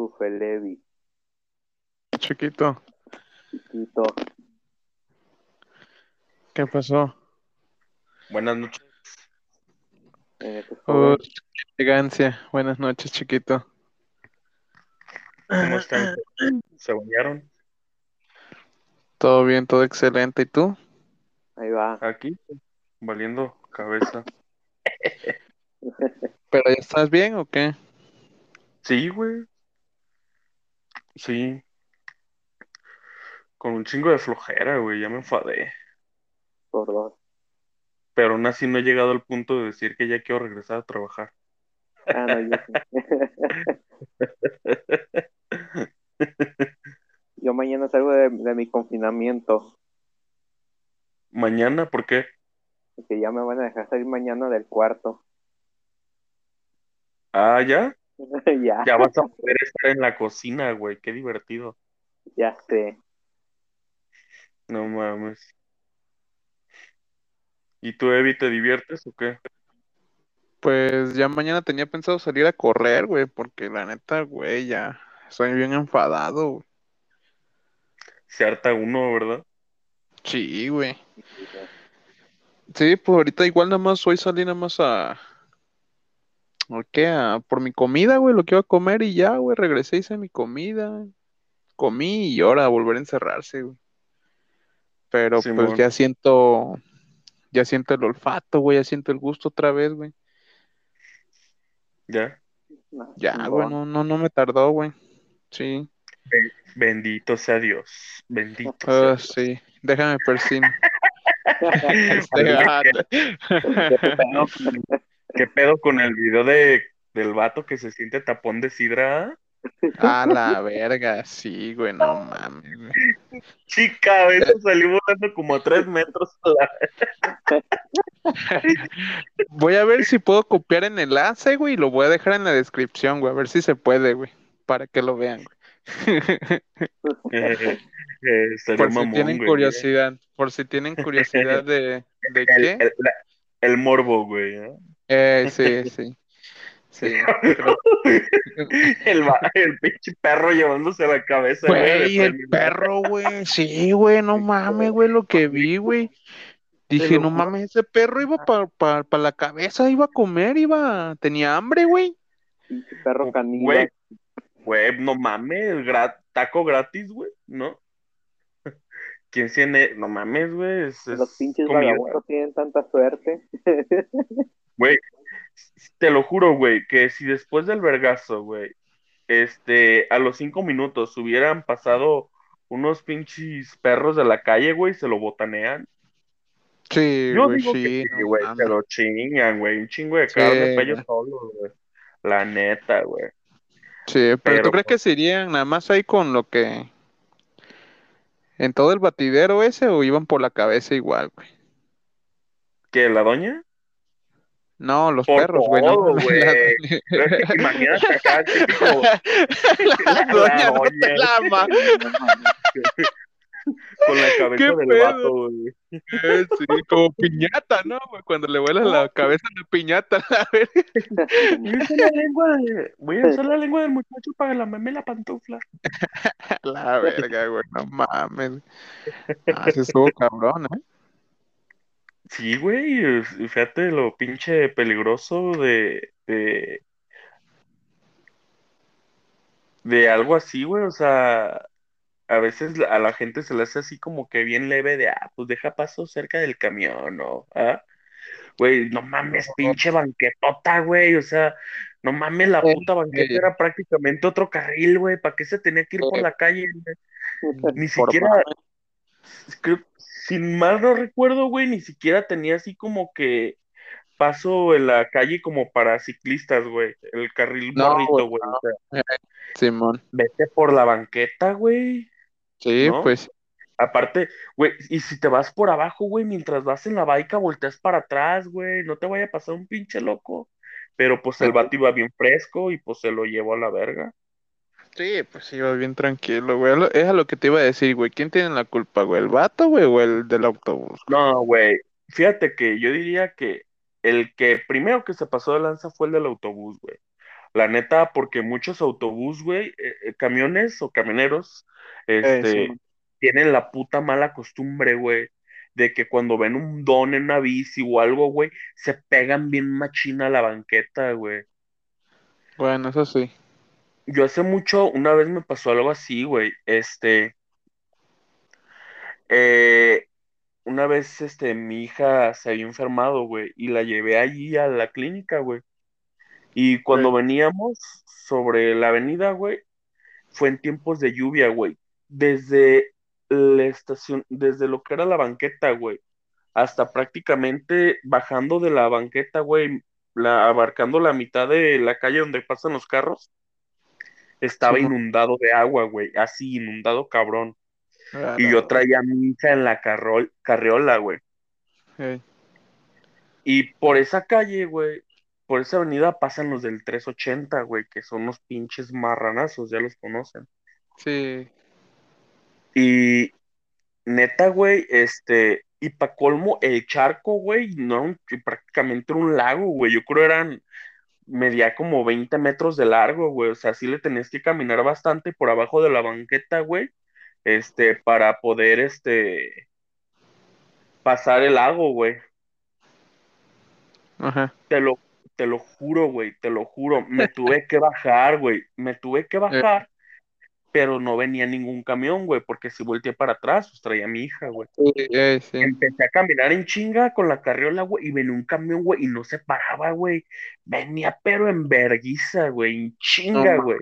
Uf, el Levi, Chiquito, chiquito. ¿qué pasó? Buenas noches. Eh, pues, Oh, qué elegancia. Buenas noches, chiquito. ¿Cómo están? ¿Se bañaron? Todo bien, todo excelente. ¿Y tú? ahí va. Aquí, valiendo cabeza. ¿Pero ya estás bien o qué? Sí, güey. Sí. Con un chingo de flojera, güey. Ya me enfadé. Por dos. Pero aún así no he llegado al punto de decir que ya quiero regresar a trabajar. Ah, no, yo sí. Yo mañana salgo de, de mi confinamiento, Mañana, ¿por qué? que ya me van a dejar salir mañana del cuarto. Ah, ya. ya, Ya vas a poder estar en la cocina, güey. Qué divertido. ya sé. No mames. ¿Y tú, Evi, te diviertes o qué? Pues ya mañana tenía pensado salir a correr, güey, porque la neta, güey, ya estoy bien enfadado. güey. Se harta uno, ¿verdad? Sí, güey. Sí, pues ahorita igual nada más hoy salí nada más a... ¿A qué? A- por mi comida, güey, lo que iba a comer y ya, güey, regresé, hice mi comida, comí y ahora a volver a encerrarse, güey. Pero pues ya siento, ya siento el olfato, güey, ya siento el gusto otra vez, güey. Ya. No, Ya, güey, no, no, no me tardó, güey. Sí, Bendito sea Dios. Bendito sea ah, Dios. sí, déjame persino. Este Oye, gato. ¿Qué pedo con- ¿Qué pedo con el video de, del vato que se siente tapón de sidra? A la verga, sí, güey, no mames, güey. Chica, a veces salí volando como a tres metros. a la- Voy a ver si puedo copiar el enlace, güey, y lo voy a dejar en la descripción, güey, a ver si se puede, güey, para que lo vean, güey. Eh, eh, Por si tienen curiosidad, por si tienen curiosidad de, de El, qué. el- la- el morbo, güey. ¿eh? Eh, sí, sí, sí. El, el pinche perro llevándose la cabeza. güey, Güey, el perro, güey, sí, güey, no mames, güey, lo que vi, güey. Dije, lo no mames, ese perro iba para la cabeza, iba a comer, iba, tenía hambre, güey. Pinche perro Güey, caníbal. güey, no mames, gra- taco gratis, güey, ¿no? ¿Quién tiene? No mames, güey, es, Los es pinches vagabundos tienen tanta suerte. Güey, te lo juro, güey, que si después del vergazo, güey, este, a los cinco minutos hubieran pasado unos pinches perros de la calle, güey, se lo botanean. Sí, Yo güey, digo sí, que sí, no se lo chingan, güey, un chingo de Sí, carne ellos güey. solos, güey. La neta, güey. Sí, pero Pero, ¿tú crees pues, que se irían nada más ahí con lo que, en todo el batidero ese, o iban por la cabeza igual, güey? ¿qué, la doña? No, los Por perros, güey, no. güey. la- Pero es que te imaginas acá, típico, La doña no te doña. la ama. con la cabeza ¿Qué del pedo? vato, güey. Eh, Sí, como piñata, ¿no? güey? Cuando le vuela la cabeza a la piñata, la verga. Voy a usar la lengua de- voy a usar la lengua del muchacho para la meme la pantufla. La verga, güey, no mames. Ah, se estuvo cabrón, ¿eh? Sí, güey, fíjate lo pinche peligroso de, de, de algo así, güey, o sea, a veces a la gente se le hace así como que bien leve de, ah, pues deja paso cerca del camión, ¿no? ¿Ah? Güey, no mames, pinche banquetota, güey, o sea, no mames, la puta banqueta era prácticamente otro carril, güey, ¿para qué se tenía que ir por la calle? güey? Ni siquiera, creo, sin mal no recuerdo, güey, ni siquiera tenía así como que paso en la calle como para ciclistas, güey, el carril No, morrito, güey, güey, o sea, Simón. vete por la banqueta, güey, Sí, ¿no? pues, Aparte, güey, y si te vas por abajo, güey, mientras vas en la baica, volteas para atrás, güey, no te vaya a pasar un pinche loco. Pero pues el vato iba bien fresco y pues se lo llevó a la verga. Sí, pues iba bien tranquilo, güey. Es a lo que te iba a decir, güey. ¿Quién tiene la culpa, güey? ¿El vato, güey, o el del autobús? No, güey, fíjate que yo diría que el que primero que se pasó de lanza fue el del autobús, güey. La neta, porque muchos autobús, güey, eh, eh, camiones o camioneros, este, Eso. tienen la puta mala costumbre, güey, de que cuando ven un don en una bici o algo, güey, se pegan bien machina a la banqueta, güey. Bueno, eso sí. Yo hace mucho, una vez me pasó algo así, güey, este, eh, una vez, este, mi hija se había enfermado, güey, y la llevé allí a la clínica, güey. Y cuando veníamos sobre la avenida, güey, fue en tiempos de lluvia, güey. Desde la estación, desde lo que era la banqueta, güey, hasta prácticamente bajando de la banqueta, güey, la, abarcando la mitad de la calle donde pasan los carros, estaba inundado de agua, güey, así inundado cabrón. a Y yo traía a mi hija en la carrol- carriola, güey. Ey, Y por esa calle, güey, por esa avenida pasan los del 380, güey, que son los pinches marranazos, ya los conocen. Sí, Y neta, güey, este, y pa' colmo, el charco, güey, no prácticamente era un lago, güey, yo creo eran, medía como 20 metros de largo, güey, o sea, sí le tenías que caminar bastante por abajo de la banqueta, güey, este, para poder, este, pasar el lago, güey. ajá. Te lo, te lo juro, güey, te lo juro. Me tuve que bajar, güey. Me tuve que bajar, pero no venía ningún camión, güey, porque si volteé para atrás, pues traía a mi hija, güey. Sí, ey, sí. Empecé a caminar en chinga con la carriola, güey, y venía un camión, güey, y no se paraba, güey. Venía, pero en verguiza, güey, en chinga, No, güey.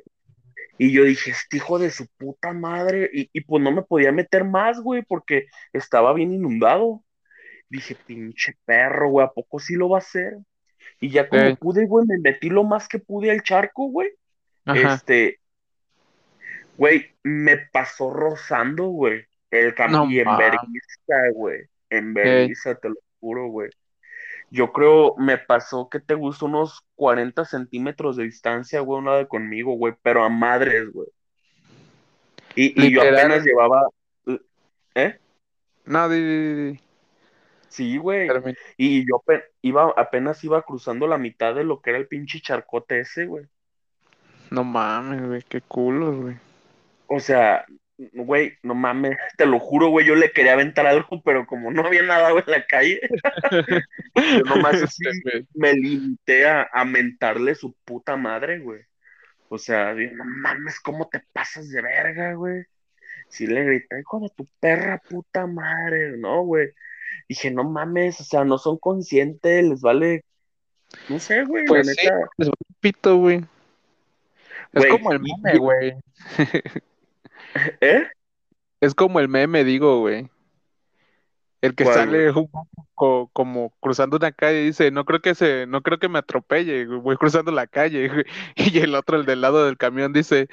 Y yo dije, este hijo de su puta madre. Y, y pues no me podía meter más, güey, porque estaba bien inundado. Dije, pinche perro, güey, ¿a poco sí lo va a hacer? Y ya como pude, güey, me metí lo más que pude al charco, güey. ajá. Este, güey, me pasó rozando, güey. El cam No y en vergüenza, güey. En vergüenza, te lo juro, güey. Yo creo, me pasó que te gusta unos 40 centímetros de distancia, güey, una de conmigo, güey, pero a madres, güey. Y, y yo apenas llevaba, ¿eh? No, di, di. Sí, güey. Y yo iba, apenas iba cruzando la mitad de lo que era el pinche charcote ese, güey. No mames, güey, qué culo, güey. O sea, güey, no mames, te lo juro, güey, yo le quería aventar algo, pero como no había nada, güey, en la calle, yo nomás así Este, me limité a, a mentarle su puta madre, güey. O sea, digo, no mames, ¿cómo te pasas de verga, güey? Sí le grité, hijo de tu perra puta madre, ¿no, güey? Dije, no mames, o sea, no son conscientes, les vale, no sé, güey, la Pues sí, neta, les vale pito, güey. Es como el meme, güey. ¿eh? Es como el meme, digo, güey. El que ¿Cuál, sale un poco como cruzando una calle y dice, no creo que se, no creo que me atropelle, voy cruzando la calle, güey". Y el otro, el del lado del camión, dice,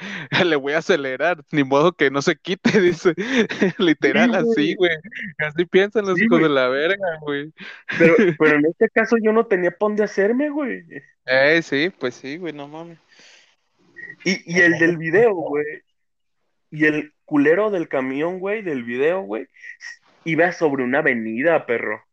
le voy a acelerar, ni modo que no se quite, dice, literal Sí, así, güey. Así piensan los sí, hijos de la verga, güey. pero, pero en este caso yo no tenía pa' dónde hacerme, güey. Eh, sí, pues sí, güey, no mames. Y, y el del video, güey, y el culero del camión, güey, del video, güey, iba sobre una avenida, perro.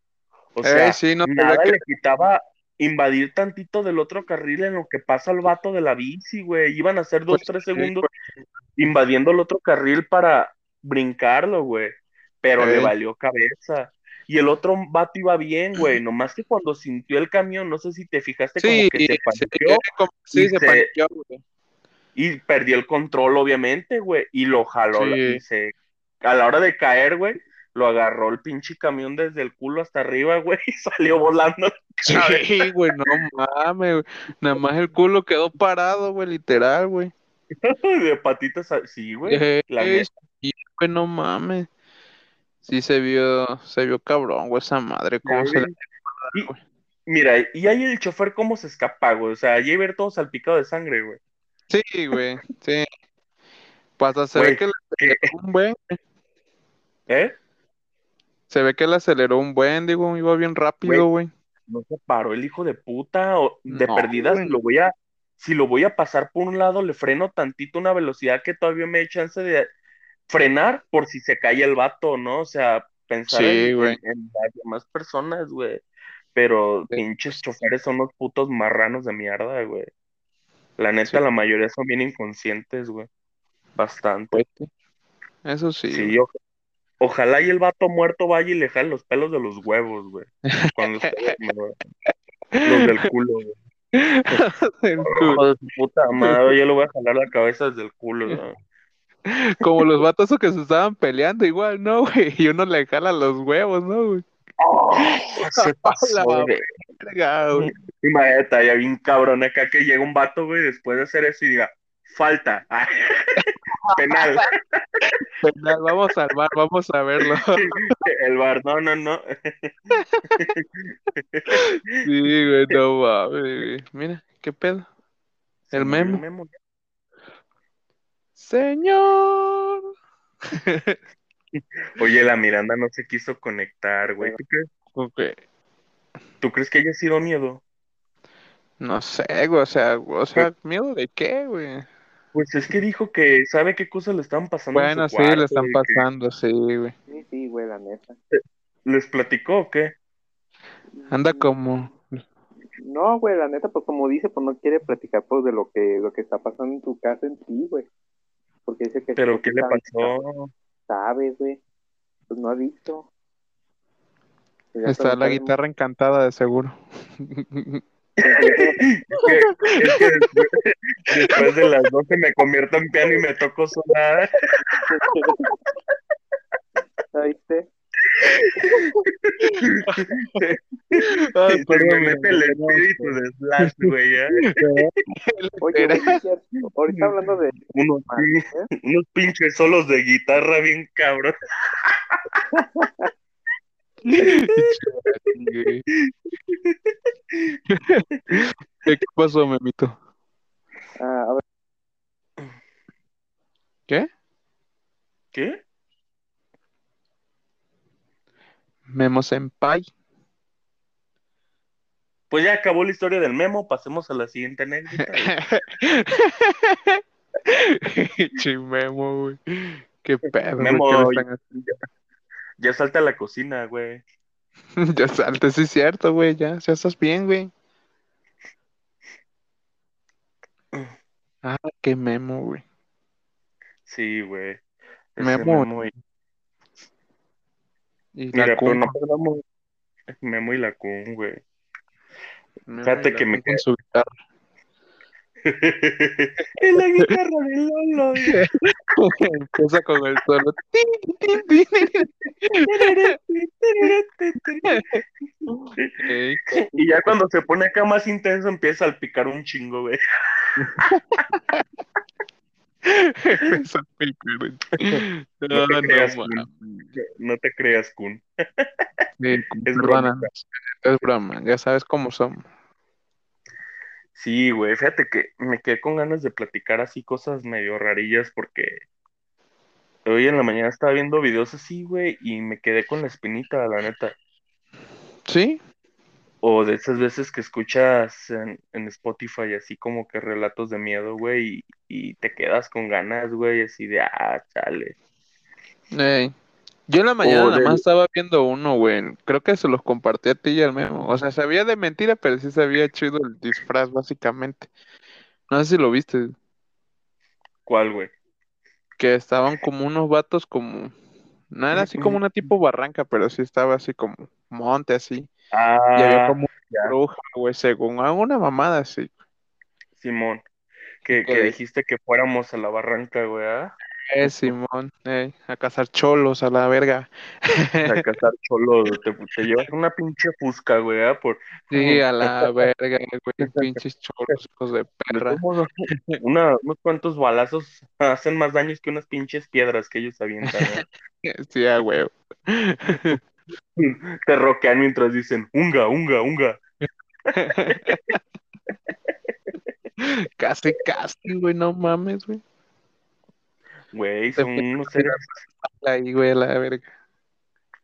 O Eh, sea, sí, no nada que, le quitaba invadir tantito del otro carril en lo que pasa el vato de la bici, güey. Iban a ser dos, pues tres sí, segundos güey. invadiendo el otro carril para brincarlo, güey. Pero le valió cabeza. Y el otro vato iba bien, güey. Nomás que cuando sintió el camión, no sé si te fijaste como sí, que se sí, paniqueó como- sí, se se, paniqueó, güey. Y perdió el control, obviamente, güey. Y lo jaló la- Sí, y se. A la hora de caer, güey, lo agarró el pinche camión desde el culo hasta arriba, güey, y salió volando la sí, güey, no mames, güey. Nada más el culo quedó parado, güey, literal, güey. De patitas, sí, güey. Eh, La sí, güey, no mames. Sí se vio, se vio cabrón, güey, esa madre, cómo se le. Y, mira, y ahí el chofer cómo se escapa, güey. O sea, allí ver todo salpicado de sangre, güey. Sí, güey, sí. Pues se ve que le que- aceleró un buen, ¿eh? se ve que le aceleró un buen, digo, iba bien rápido, güey. no se paró el hijo de puta. O de No, perdida, si güey. lo voy a, si lo voy a pasar por un lado, le freno tantito una velocidad que todavía me dé chance de frenar por si se cae el vato, ¿no? O sea, pensar en, Sí, en, en las demás personas, güey. Pero Sí, pinches choferes son los putos marranos de mierda, güey. La neta, Sí. la mayoría son bien inconscientes, güey. Bastante. Pues. Eso sí. Sí, güey. o- ojalá y el vato muerto vaya y le jale los pelos de los huevos, güey. Cuando esté dormido. Los del culo, güey. Culo. Puta madre, yo le voy a jalar la cabeza desde el culo, güey. Como los vatos que se estaban peleando igual, ¿no, güey? Y uno le jala los huevos, ¿no, güey? ¡Oh! Se pasó, La güey. Imagínate, ya bien cabrón acá que llega un vato, güey, después de hacer eso y diga, falta. Penal. Penal, Vamos al bar, vamos a verlo. El bar, no, no, no. Sí, güey, no mames. Mira, qué pedo. El memo. Señor. Oye, la Miranda no se quiso conectar, güey. ¿Tú crees. ¿Tú crees que haya sido miedo? No sé, güey, o sea, o sea, ¿miedo de qué, güey? Pues es que dijo que sabe qué cosas le estaban pasando en Bueno, su sí, le están que- pasando, sí, güey. Sí, sí, güey, la neta. ¿Les platicó o qué? Anda como... No, güey, la neta, pues como dice, pues no quiere platicar pues de lo que, lo que está pasando en tu casa en sí, güey. Porque dice que ¿Pero pues, qué le pasó? Sabe, güey. Pues no ha visto. Está la guitarra encantada de seguro. Es que, es que después, después de las 12 me convierto en piano y me toco sola. ¿Oíste? Ay, perdón, me mete el espíritu de Slash, güey. ¿eh? Oye, ahorita hablando de... Unos, pin- unos pinches solos de guitarra bien cabrón. güey. ¿Qué qué pasó, Memito? Ah, a ver, ¿Qué? ¿Qué? Memo Senpai. Pues ya acabó la historia del memo, pasemos a la siguiente anécdota. Che, Memo, güey. Qué pedo, Memo, ¿qué le están Ya salta a la cocina, güey. Ya salte, sí es cierto, güey, ya, ya estás bien, güey. Ah, qué Memo, güey. Sí, güey. Memo. Memo y- Y Mira, la pero no perdamos Memo y la Kun, güey. Memo fíjate que me con su guitarra. en la guitarra de Lolo. Empieza con el solo. Y ya cuando se pone acá más intenso empieza a picar un chingo, güey. No No, te creas. No te creas, Kun. Sí, Es broma. es broma, ya sabes cómo somos. Sí, güey, fíjate que me quedé con ganas de platicar así cosas medio rarillas porque hoy en la mañana estaba viendo videos así, güey, y me quedé con la espinita, la neta. ¿Sí? O de esas veces que escuchas en, en Spotify así como que relatos de miedo, güey, y, y te quedas con ganas, güey, así de, ah, chale. Yo en la mañana nada más estaba viendo uno, güey. Creo que se los compartí a ti y al Memo. O sea, sabía de mentira, pero sí sabía chido el disfraz, básicamente. No sé si lo viste. ¿Cuál, güey? Que estaban como unos vatos como... No era así como una tipo barranca, pero sí estaba así como monte, así. Y había Ah, como una bruja, güey, según alguna mamada así. Simón, que, que dijiste que fuéramos a la barranca, güey, ¿ah? Eh, Simón, ey, a cazar cholos a la verga. A cazar cholos, te, te llevas una pinche fusca, güey, ¿ah? Por, Sí, a la verga, güey, pinches cholos, hijos de perra. una- unos cuantos balazos hacen más daños que unas pinches piedras que ellos avientan, ¿eh? Sí, a huevo. Te roquean mientras dicen, unga, unga, unga. Casi, casi, güey, no mames, güey. Güey, son unos seres Ahí, güey, la verga.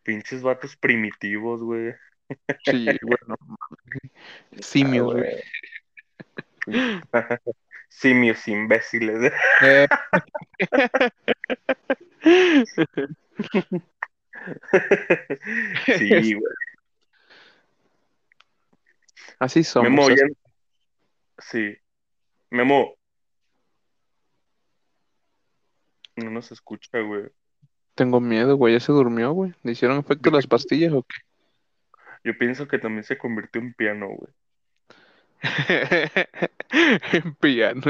pinches vatos primitivos, güey. Sí, güey, no mames. Simios, Ah, güey. Simios imbéciles. Eh, Sí, güey. así somos. Memo, ya- Sí. Memo. No nos escucha, güey. Tengo miedo, güey. Ya se durmió, güey. ¿Le hicieron efecto las pastillas o qué? Yo pienso que también se convirtió en piano, güey. en piano.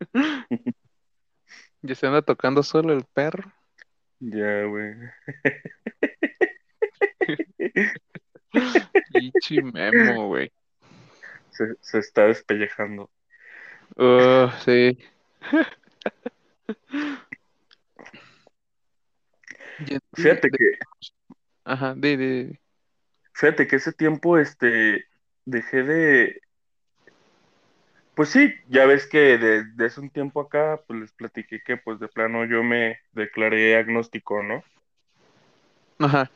ya se anda tocando solo el perro. Ya, güey. Memo, güey. Se, se está despellejando. Oh, sí. Fíjate de- que, Ajá, di, di. fíjate que ese tiempo, este, dejé de, pues sí, ya ves que de- desde hace un tiempo acá, pues les platiqué que, pues de plano yo me declaré agnóstico, ¿no? Ajá.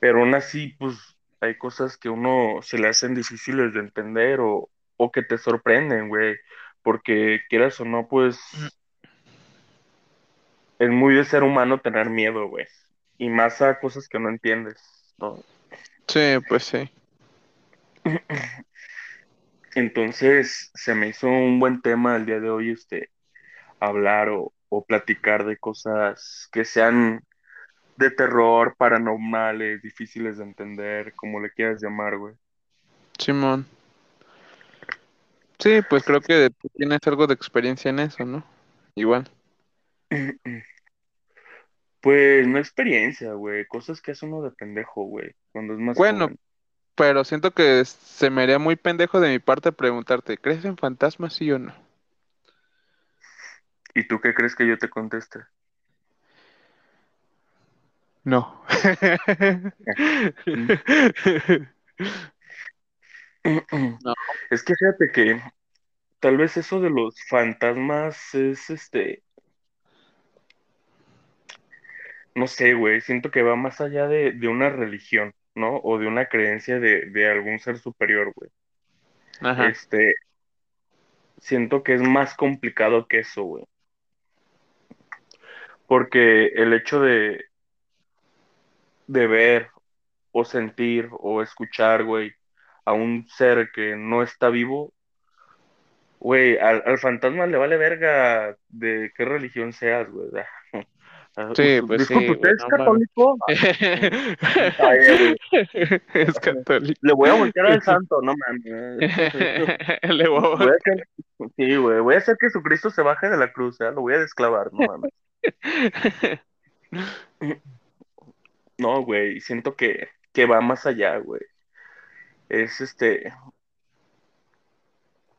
Pero aún así, pues hay cosas que uno se le hacen difíciles de entender o, o que te sorprenden, güey, porque quieras o no, pues es muy de ser humano tener miedo, güey, y más a cosas que no entiendes, ¿no? Sí, pues sí. Entonces, se me hizo un buen tema el día de hoy, este, hablar o, o platicar de cosas que sean de terror, paranormales, difíciles de entender, como le quieras llamar, güey. Simón. Sí, pues creo que tienes algo de experiencia en eso, ¿no? Igual. Pues no experiencia, güey, cosas que hace uno de pendejo, güey, cuando es más Bueno, joven. pero siento que se me haría muy pendejo de mi parte preguntarte, ¿crees en fantasmas, sí o no? ¿Y tú qué crees que yo te conteste? No. No. Es que fíjate que tal vez eso de los fantasmas es este, no sé, güey, siento que va más allá de, de una religión, ¿no? O de una creencia de, de algún ser superior, güey. Ajá. Este, siento que es más complicado que eso, güey. Porque el hecho de, de ver o sentir o escuchar, güey, a un ser que no está vivo, güey, al, al fantasma le vale verga de qué religión seas, güey. Sí, pues disculpe, sí, ¿usted es católico? Es católico. le voy a voltear al santo, no mames. Le voy a hacer, sí, güey, voy a hacer que Jesucristo se baje de la cruz, ¿eh? Lo voy a desclavar, no mames. No, güey, siento que, que va más allá, güey. Es este,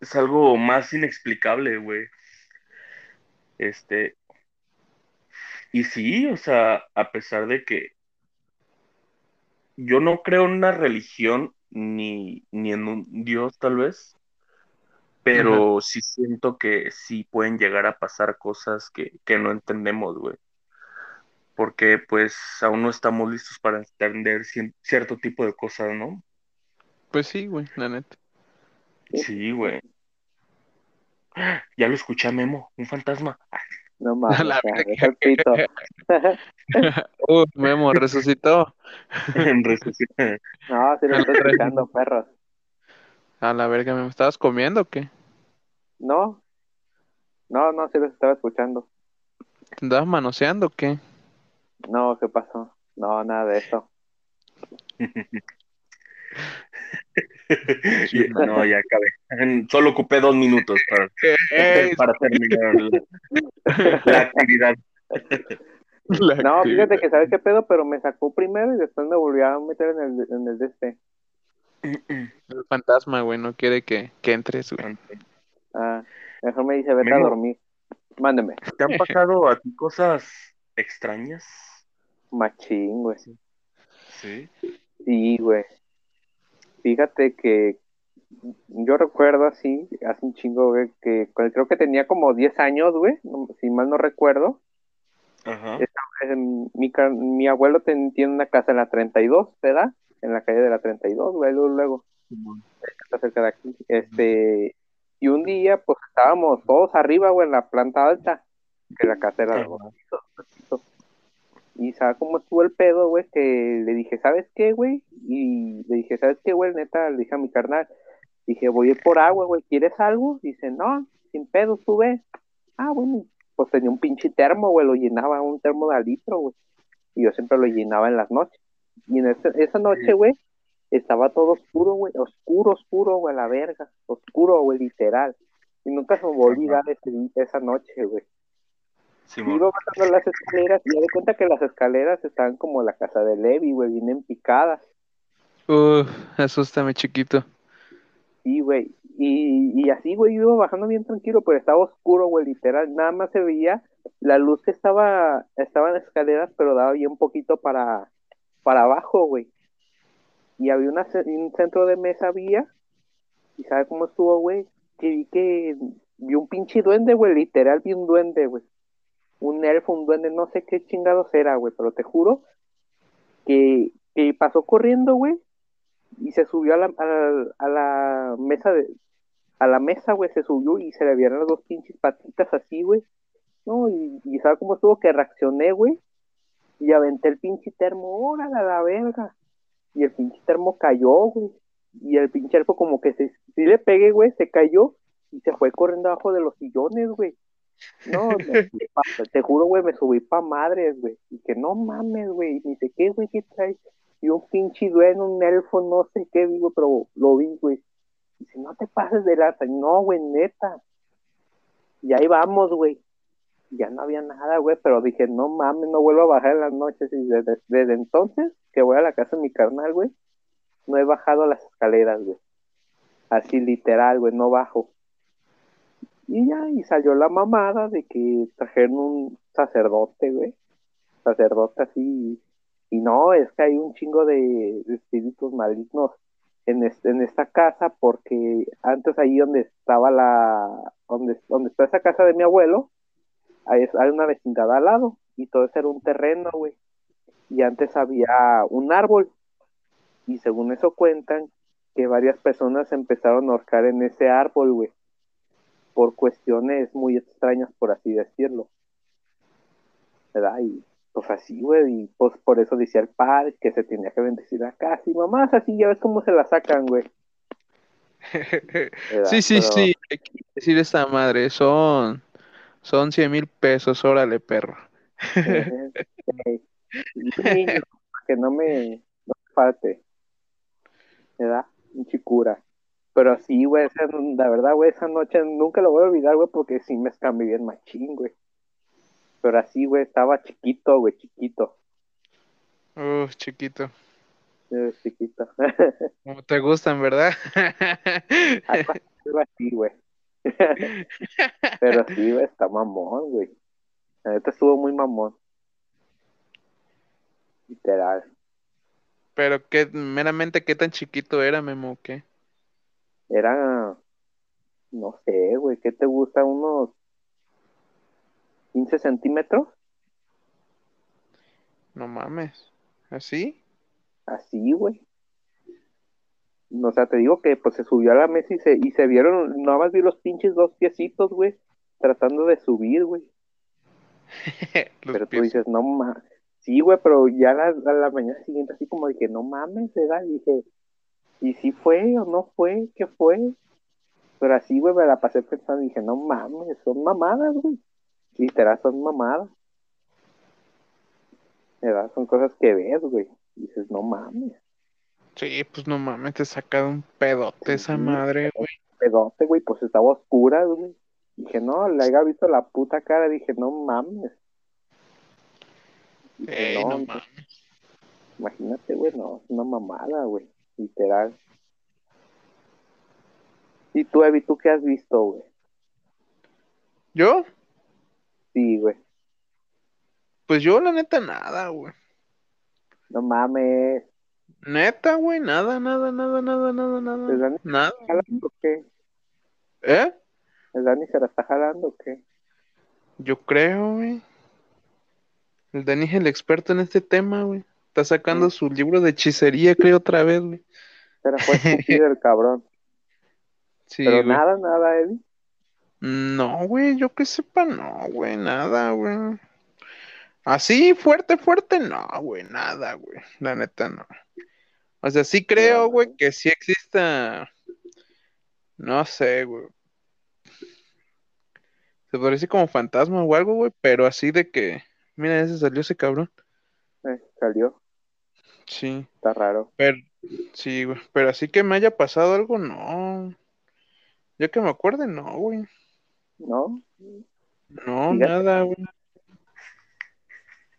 es algo más inexplicable, güey. Este, y sí, o sea, a pesar de que yo no creo en una religión ni, ni en un Dios, tal vez, pero sí siento que sí pueden llegar a pasar cosas que, que no entendemos, güey. Porque pues aún no estamos listos para entender cierto tipo de cosas, ¿no? Pues sí, güey, la neta. Sí, güey. Ya lo escuché a Memo, un fantasma. No mames, La el pito. Uh, Memo, resucitó. En resucitación. No, sí lo estoy escuchando, perros. A la verga, ¿me estabas comiendo o qué? No, no, no, sí los estaba escuchando. ¿Te andabas manoseando o qué? No, ¿qué pasó? No, nada de eso. No, ya acabé. Solo ocupé dos minutos para, para terminar la, la actividad. la No, fíjate que sabes qué pedo, pero me sacó primero y después me volvió a meter en el, en el de este. El fantasma, güey, no quiere que, que entres, güey. Ah, mejor me dice, vete Memo. a dormir. Mándeme. ¿Te han pasado a ti cosas extrañas? Machín, güey. Sí. Sí, güey. Fíjate que yo recuerdo así, hace un chingo, güey, que creo que tenía como 10 años, güey, si mal no recuerdo. Ajá. Eh, mi, abuelo ten- tiene una casa en la 32, ¿verdad? En la calle de la 32, güey, luego, luego, está cerca de aquí. Este, y un día, pues estábamos todos arriba, güey, en la planta alta, que la casa era de pisos, pisos. Y ¿sabes cómo estuvo el pedo, güey? Que le dije, ¿sabes qué, güey? Y le dije, ¿sabes qué, güey? Neta, le dije a mi carnal, Dije, voy a ir por agua, güey, ¿quieres algo? Dice, no, sin pedo, sube. Ah, bueno, pues tenía un pinche termo, güey, lo llenaba, un termo de litro, güey. Y yo siempre lo llenaba en las noches. Y en esa noche, güey, estaba todo oscuro, güey, oscuro, oscuro, güey, la verga, oscuro, güey, literal. Y nunca se me volvió a olvidar esa noche, güey. Sí, iba bajando las escaleras y me di cuenta que las escaleras estaban como la casa de Levi, güey, vienen picadas. Uh, asústame, chiquito. Sí, güey. Y, y así, güey, iba bajando bien tranquilo, pero estaba oscuro, güey, literal. Nada más se veía la luz que estaba, estaba en las escaleras, pero daba bien poquito para, para abajo, güey. Y había una, un centro de mesa, había. ¿Y sabe cómo estuvo, güey? Que vi que vi un pinche duende, güey, literal vi un duende, güey. Un elfo, un duende, no sé qué chingados era, güey, pero te juro que, que pasó corriendo, güey, y se subió a la, a la, mesa de, a la mesa, güey, se subió y se le vieron las dos pinches patitas así, güey. No, y, y ¿sabes cómo estuvo? Que reaccioné, güey. Y aventé el pinche termo, órale a la verga. Y el pinche termo cayó, güey. Y el pinche elfo como que se, sí le pegué, güey, se cayó y se fue corriendo abajo de los sillones, güey. No, te juro, güey, me subí pa' madres, güey. Y que no mames, güey. Y dice, ¿qué, güey, qué traes? Y un pinche dueño, un elfo, no sé qué, digo, pero lo vi, güey. Dice, no te pases de lanza. No, güey, neta. Y ahí vamos, güey. Ya no había nada, güey, pero dije, no mames, no vuelvo a bajar en las noches. Y desde, desde entonces que voy a la casa de mi carnal, güey, no he bajado las escaleras, güey. Así literal, güey, no bajo. Y ya, y salió la mamada de que trajeron un sacerdote, güey. Sacerdote así. Y no, es que hay un chingo de, espíritus malignos en, en esta casa porque antes ahí donde estaba la, donde, donde está esa casa de mi abuelo, hay, hay una vecindad al lado y todo eso era un terreno, güey. Y antes había un árbol y según eso cuentan que varias personas empezaron a ahorcar en ese árbol, güey por cuestiones muy extrañas, por así decirlo. ¿Verdad? Y pues así, güey, y pues por eso decía el padre que se tenía que bendecir acá, y mamás así, ya ves cómo se la sacan, güey. sí, sí, sí, hay que decir esta madre, son, son 100 mil pesos, órale, perro. que no me, no me falte, ¿verdad? Un chicura. Pero sí, güey, la verdad, güey, esa noche nunca lo voy a olvidar, güey, porque sí me escambié bien machín, güey. Pero así, güey, estaba chiquito, güey, chiquito. Uh, chiquito. chiquito. Como te gustan, ¿verdad? Algo así, güey. Pero sí, güey, está mamón, güey. La neta estuvo muy mamón. Literal. Pero qué, meramente, ¿qué tan chiquito era, Memo, qué? Era, no sé, güey, ¿qué te gusta? ¿Unos 15 centímetros? No mames, ¿así? Así, güey. O sea, te digo que pues se subió a la mesa y se, y se vieron, no más vi los pinches dos piecitos, güey, tratando de subir, güey. pero tú dices, no mames. Sí, güey, pero ya a la, mañana siguiente así como dije, no mames, ¿verdad? Y dije, y si fue o no fue, ¿qué fue? Pero así, güey, me la pasé pensando y dije, no mames, son mamadas, güey. Literal, son mamadas. ¿Verdad? Son cosas que ves, güey. Y dices, no mames. Sí, pues no mames, te saca un pedote esa madre, güey. Pedote, güey, pues estaba oscura, güey. Dije, no, le haya visto la puta cara. Dije, no mames. no, no mames. Imagínate, güey, no, es una mamada, güey literal. ¿Y tú, Evi, tú qué has visto, güey? ¿Yo? Sí, güey. Pues yo, la neta, nada, güey. No mames. Neta, güey, nada, nada, nada, nada, nada, nada. ¿El Dani nada. está jalando o qué? ¿Eh? ¿El Dani se la está jalando o qué? Yo creo, güey. El Dani es el experto en este tema, güey. Está sacando su libro de hechicería, creo, otra vez, güey. Pero fue el cabrón. Sí, Pero nada, nada, Eddie. No, güey, yo que sepa, no, güey, nada, güey. Así, fuerte, fuerte, no, güey, nada, güey. La neta, no. O sea, sí creo, güey, que sí exista No sé, güey. Se parece como fantasma o algo, güey, pero así de que. Mira, ese salió ese cabrón. Eh, salió, Sí, está raro. pero. Sí, güey. Pero así que me haya pasado algo, no. Yo que me acuerde, no, güey. ¿No? No, Fíjate. nada, güey.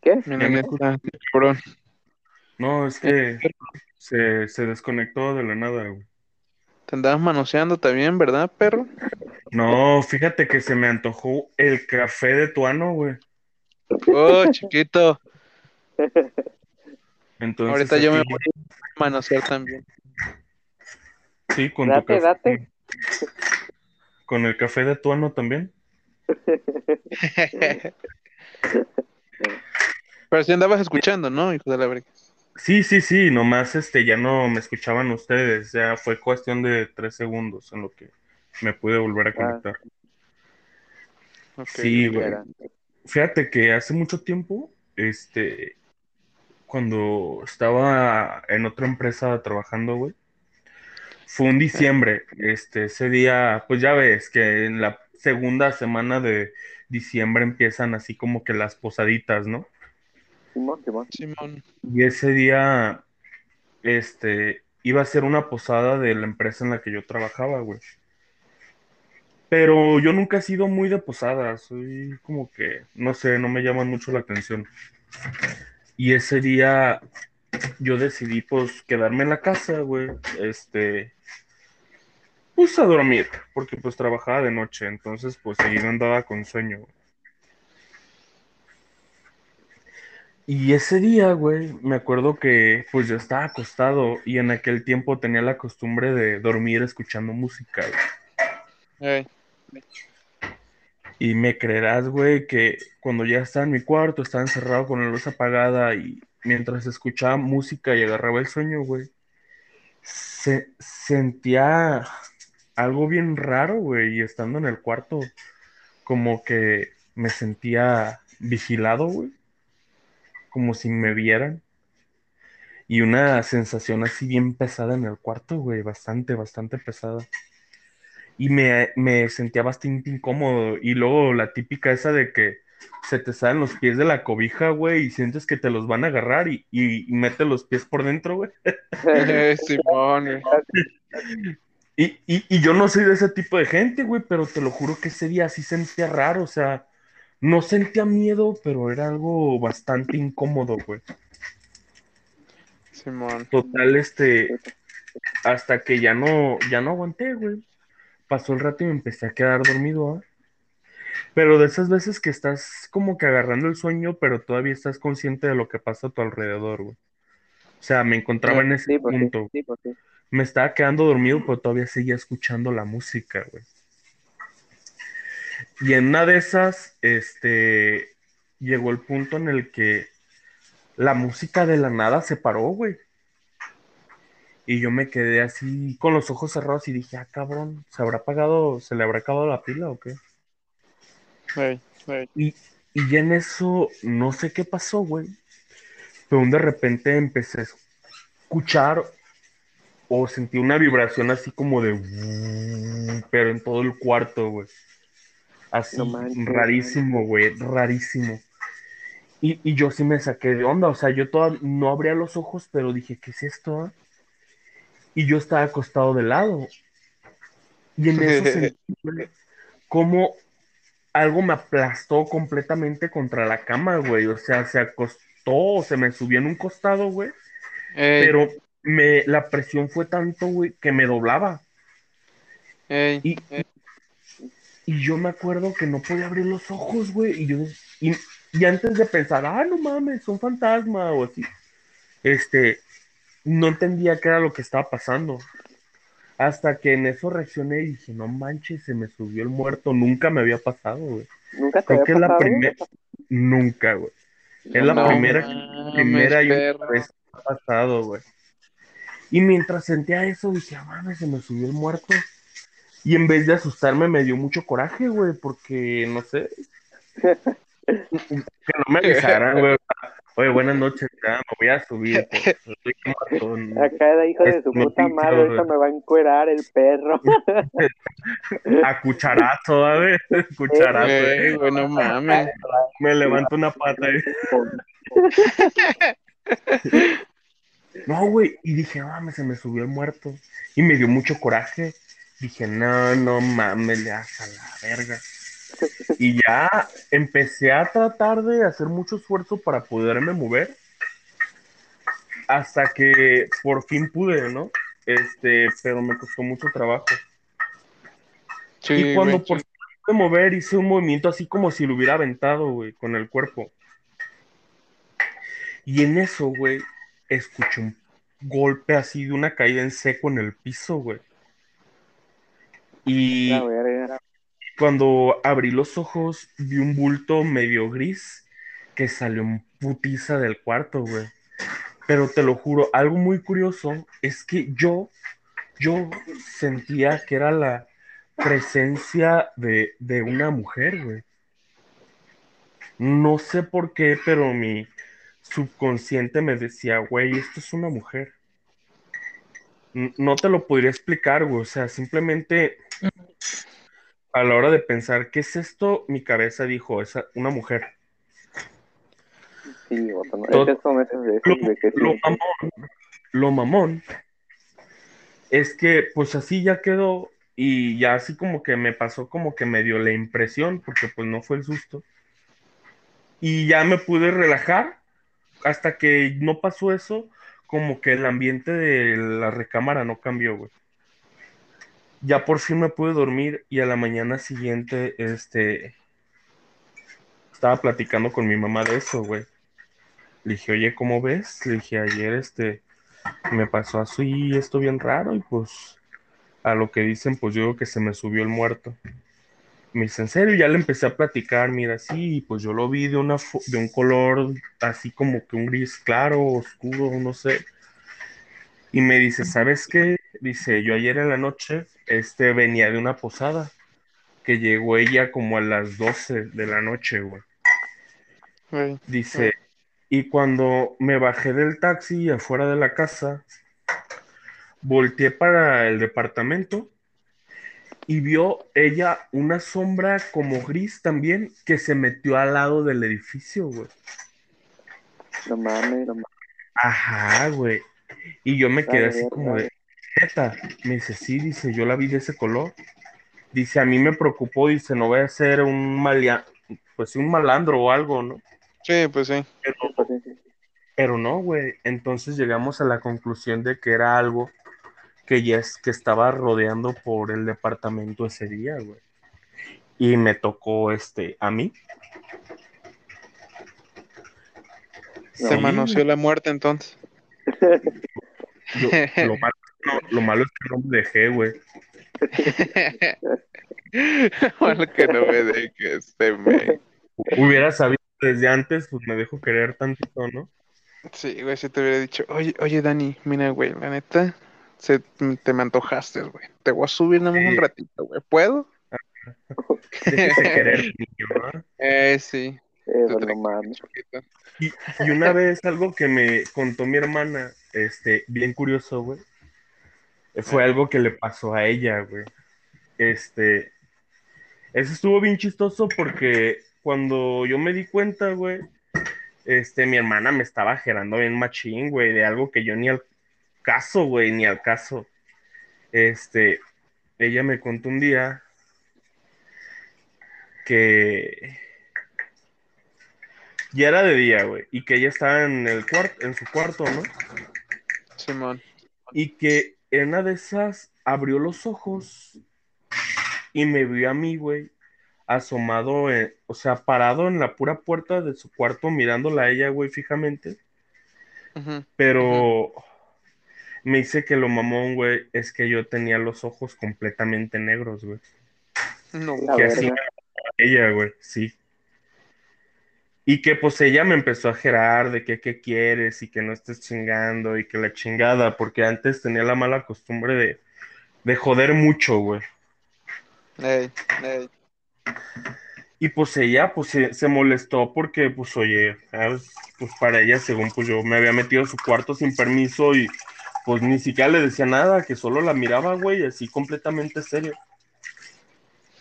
¿Qué? Mira, neta, qué cabrón. No, es que se, se desconectó de la nada, güey. Te andabas manoseando también, ¿verdad, perro? No, fíjate que se me antojó el café de Tuano, güey. Oh, chiquito. Entonces, Ahorita yo me voy a manosear también. Sí, con tu Date, café. date. Con el café de Tuano también. Pero si andabas escuchando, ¿no, hijo de la verga? Sí, sí, sí, nomás este, ya no me escuchaban ustedes, ya fue cuestión de tres segundos en lo que me pude volver a conectar. Ok. Sí, güey. Fíjate que hace mucho tiempo, este, cuando estaba en otra empresa trabajando, güey, fue un diciembre, este, ese día, pues ya ves que en la segunda semana de diciembre empiezan así como que las posaditas, ¿no? Simón, Simón. Simón. Y ese día, este, iba a ser una posada de la empresa en la que yo trabajaba, güey. Pero yo nunca he sido muy de posadas, soy como que, no sé, no me llaman mucho la atención. Y ese día yo decidí, pues, quedarme en la casa, güey, este, pues a dormir, porque pues trabajaba de noche, entonces pues seguido andaba con sueño. Y ese día, güey, me acuerdo que pues yo estaba acostado y en aquel tiempo tenía la costumbre de dormir escuchando música, güey. Ey. Y me creerás, güey, que cuando ya estaba en mi cuarto, estaba encerrado con la luz apagada y mientras escuchaba música y agarraba el sueño, güey, se sentía algo bien raro, güey, y estando en el cuarto, como que me sentía vigilado, güey, como si me vieran. Y una sensación así bien pesada en el cuarto, güey, bastante, bastante pesada. Y me, me sentía bastante incómodo. Y luego la típica esa de que se te salen los pies de la cobija, güey, y sientes que te los van a agarrar y, y, y mete los pies por dentro, güey. Simón, y, y yo no soy de ese tipo de gente, güey, pero te lo juro que ese día sí sentía raro, o sea, no sentía miedo, pero era algo bastante incómodo, güey. Simón. Total, este, hasta que ya no, ya no aguanté, güey. Pasó el rato y me empecé a quedar dormido, ¿ah? Pero de esas veces que estás como que agarrando el sueño, pero todavía estás consciente de lo que pasa a tu alrededor, güey. O sea, me encontraba en ese Sí, pues punto. pues sí. Me estaba quedando dormido, pero todavía seguía escuchando la música, güey. Y en una de esas, este, llegó el punto en el que la música de la nada se paró, güey. Y yo me quedé así con los ojos cerrados y dije, ah, cabrón, ¿se habrá apagado, se le habrá acabado la pila o qué? Ey, ey. Y, y ya en eso, no sé qué pasó, güey. Pero de repente empecé a escuchar o sentí una vibración así como de... Pero en todo el cuarto, güey. Así, No rarísimo, güey, rarísimo. Y, y yo sí me saqué de onda, o sea, yo todavía no abría los ojos, pero dije, ¿qué es esto? ah?" Y yo estaba acostado de lado. Y en eso sentí como algo me aplastó completamente contra la cama, güey. O sea, se acostó, se me subió en un costado, güey. Ey, Pero me, la presión fue tanto, güey, que me doblaba. ey. Y, y yo me acuerdo que no podía abrir los ojos, güey. Y yo, y, y antes de pensar, ah, no mames, un fantasma o así, este, no entendía qué era lo que estaba pasando. Hasta que en eso reaccioné y dije, no manches, se me subió el muerto. Nunca me había pasado, güey. Nunca te Creo había que es la primera, nunca, güey. Es la No primera, primera y única vez que ha pasado, güey. Y mientras sentía eso, dije, ah, mames, se me subió el muerto. Y en vez de asustarme, me dio mucho coraje, güey, porque, no sé, que no me avisaran, güey. Oye, buenas noches, ya, me voy a subir. pues, estoy. Acá era hijo de su puta madre, ahorita me va a encuerar el perro. A cucharazo, ¿sabes? Cucharazo. Güey, güey, no mames. Me levanto una pata. y- No, güey. Y dije, no mames, se me subió el muerto. Y me dio mucho coraje. Dije, no, no mames, le das a la verga. Y ya empecé a tratar de hacer mucho esfuerzo para poderme mover. Hasta que por fin pude, ¿no? Este, pero me costó mucho trabajo. Sí, y cuando güey, por fin pude mover, hice un movimiento así como si lo hubiera aventado, güey, con el cuerpo. Y en eso, güey, escuché un golpe así de una caída en seco en el piso, güey. Y La verga. Cuando abrí los ojos, vi un bulto medio gris que salió en putiza del cuarto, güey. Pero te lo juro, algo muy curioso es que yo, yo sentía que era la presencia de, de una mujer, güey. No sé por qué, pero mi subconsciente me decía, güey, esto es una mujer. No te lo podría explicar, güey. O sea, simplemente a la hora de pensar, ¿qué es esto? Mi cabeza dijo, es una mujer. Sí, Boto, no. Todo- Esos son esos de, Lo, esos de que sí. lo mamón, lo mamón es que pues así ya quedó y ya así como que me pasó como que me dio la impresión porque pues no fue el susto y ya me pude relajar hasta que no pasó eso como que el ambiente de la recámara no cambió, güey. Ya por fin me pude dormir y a la mañana siguiente este estaba platicando con mi mamá de eso, güey. Le dije, oye, ¿cómo ves? Le dije, ayer este me pasó así esto bien raro y pues a lo que dicen, pues yo digo que se me subió el muerto. Me dice, en serio, ya le empecé a platicar, mira, sí, pues yo lo vi de una de un color así como que un gris claro, oscuro, no sé. Y me dice, ¿sabes qué? Dice, yo ayer en la noche, este venía de una posada, que llegó ella como a las 12 de la noche, güey. Dice, y cuando me bajé del taxi afuera de la casa, volteé para el departamento y vio ella una sombra como gris también que se metió al lado del edificio, güey. No mames, no mames. Ajá, güey. Y yo me quedé así como de, neta. Me dice, sí, dice, yo la vi de ese color. Dice, a mí me preocupó, dice, no voy a ser un malia, pues un malandro o algo, ¿no? Sí, pues sí. Pero no, güey. Entonces llegamos a la conclusión de que era algo que ya es que estaba rodeando por el departamento ese día, güey. Y me tocó este a mí. Se Sí, manoseó la muerte entonces. yo- lo, malo, no, lo malo es que no me dejé, güey. Bueno, que no me dejes, se me. Hubiera sabido desde antes, pues me dejo querer tantito, ¿no? Sí, güey, si te hubiera dicho, oye, oye, Dani, mira, güey, la neta, se, te me antojaste, güey. Te voy a subir nada más Sí. un ratito, güey. ¿Puedo? Déjese querer, niño, ¿no? Eh, sí. Eh, Tú no tranquilo, mames. chiquito. Y, y una vez algo que me contó mi hermana, este, bien curioso, güey, fue algo que le pasó a ella, güey. Este, eso estuvo bien chistoso porque cuando yo me di cuenta, güey, este, mi hermana me estaba gerando bien machín, güey, de algo que yo ni al caso, güey, ni al caso. Este, ella me contó un día que ya era de día, güey, y que ella estaba en el cuarto, en su cuarto, ¿no? Simón. Y que en una de esas abrió los ojos y me vio a mí, güey, asomado, en- o sea, parado en la pura puerta de su cuarto mirándola a ella, güey, fijamente. Pero me dice que lo mamón, güey, es que yo tenía los ojos completamente negros, güey. No, Que así verga. ella, güey, sí. Y que pues ella me empezó a gerar de que qué quieres y que no estés chingando y que la chingada, porque antes tenía la mala costumbre de, de joder mucho, güey. Ey, ey. Y pues ella, pues se, se molestó porque, pues oye, ¿sabes? pues para ella, según pues yo me había metido a su cuarto sin permiso y pues ni siquiera le decía nada, que solo la miraba, güey, así completamente serio.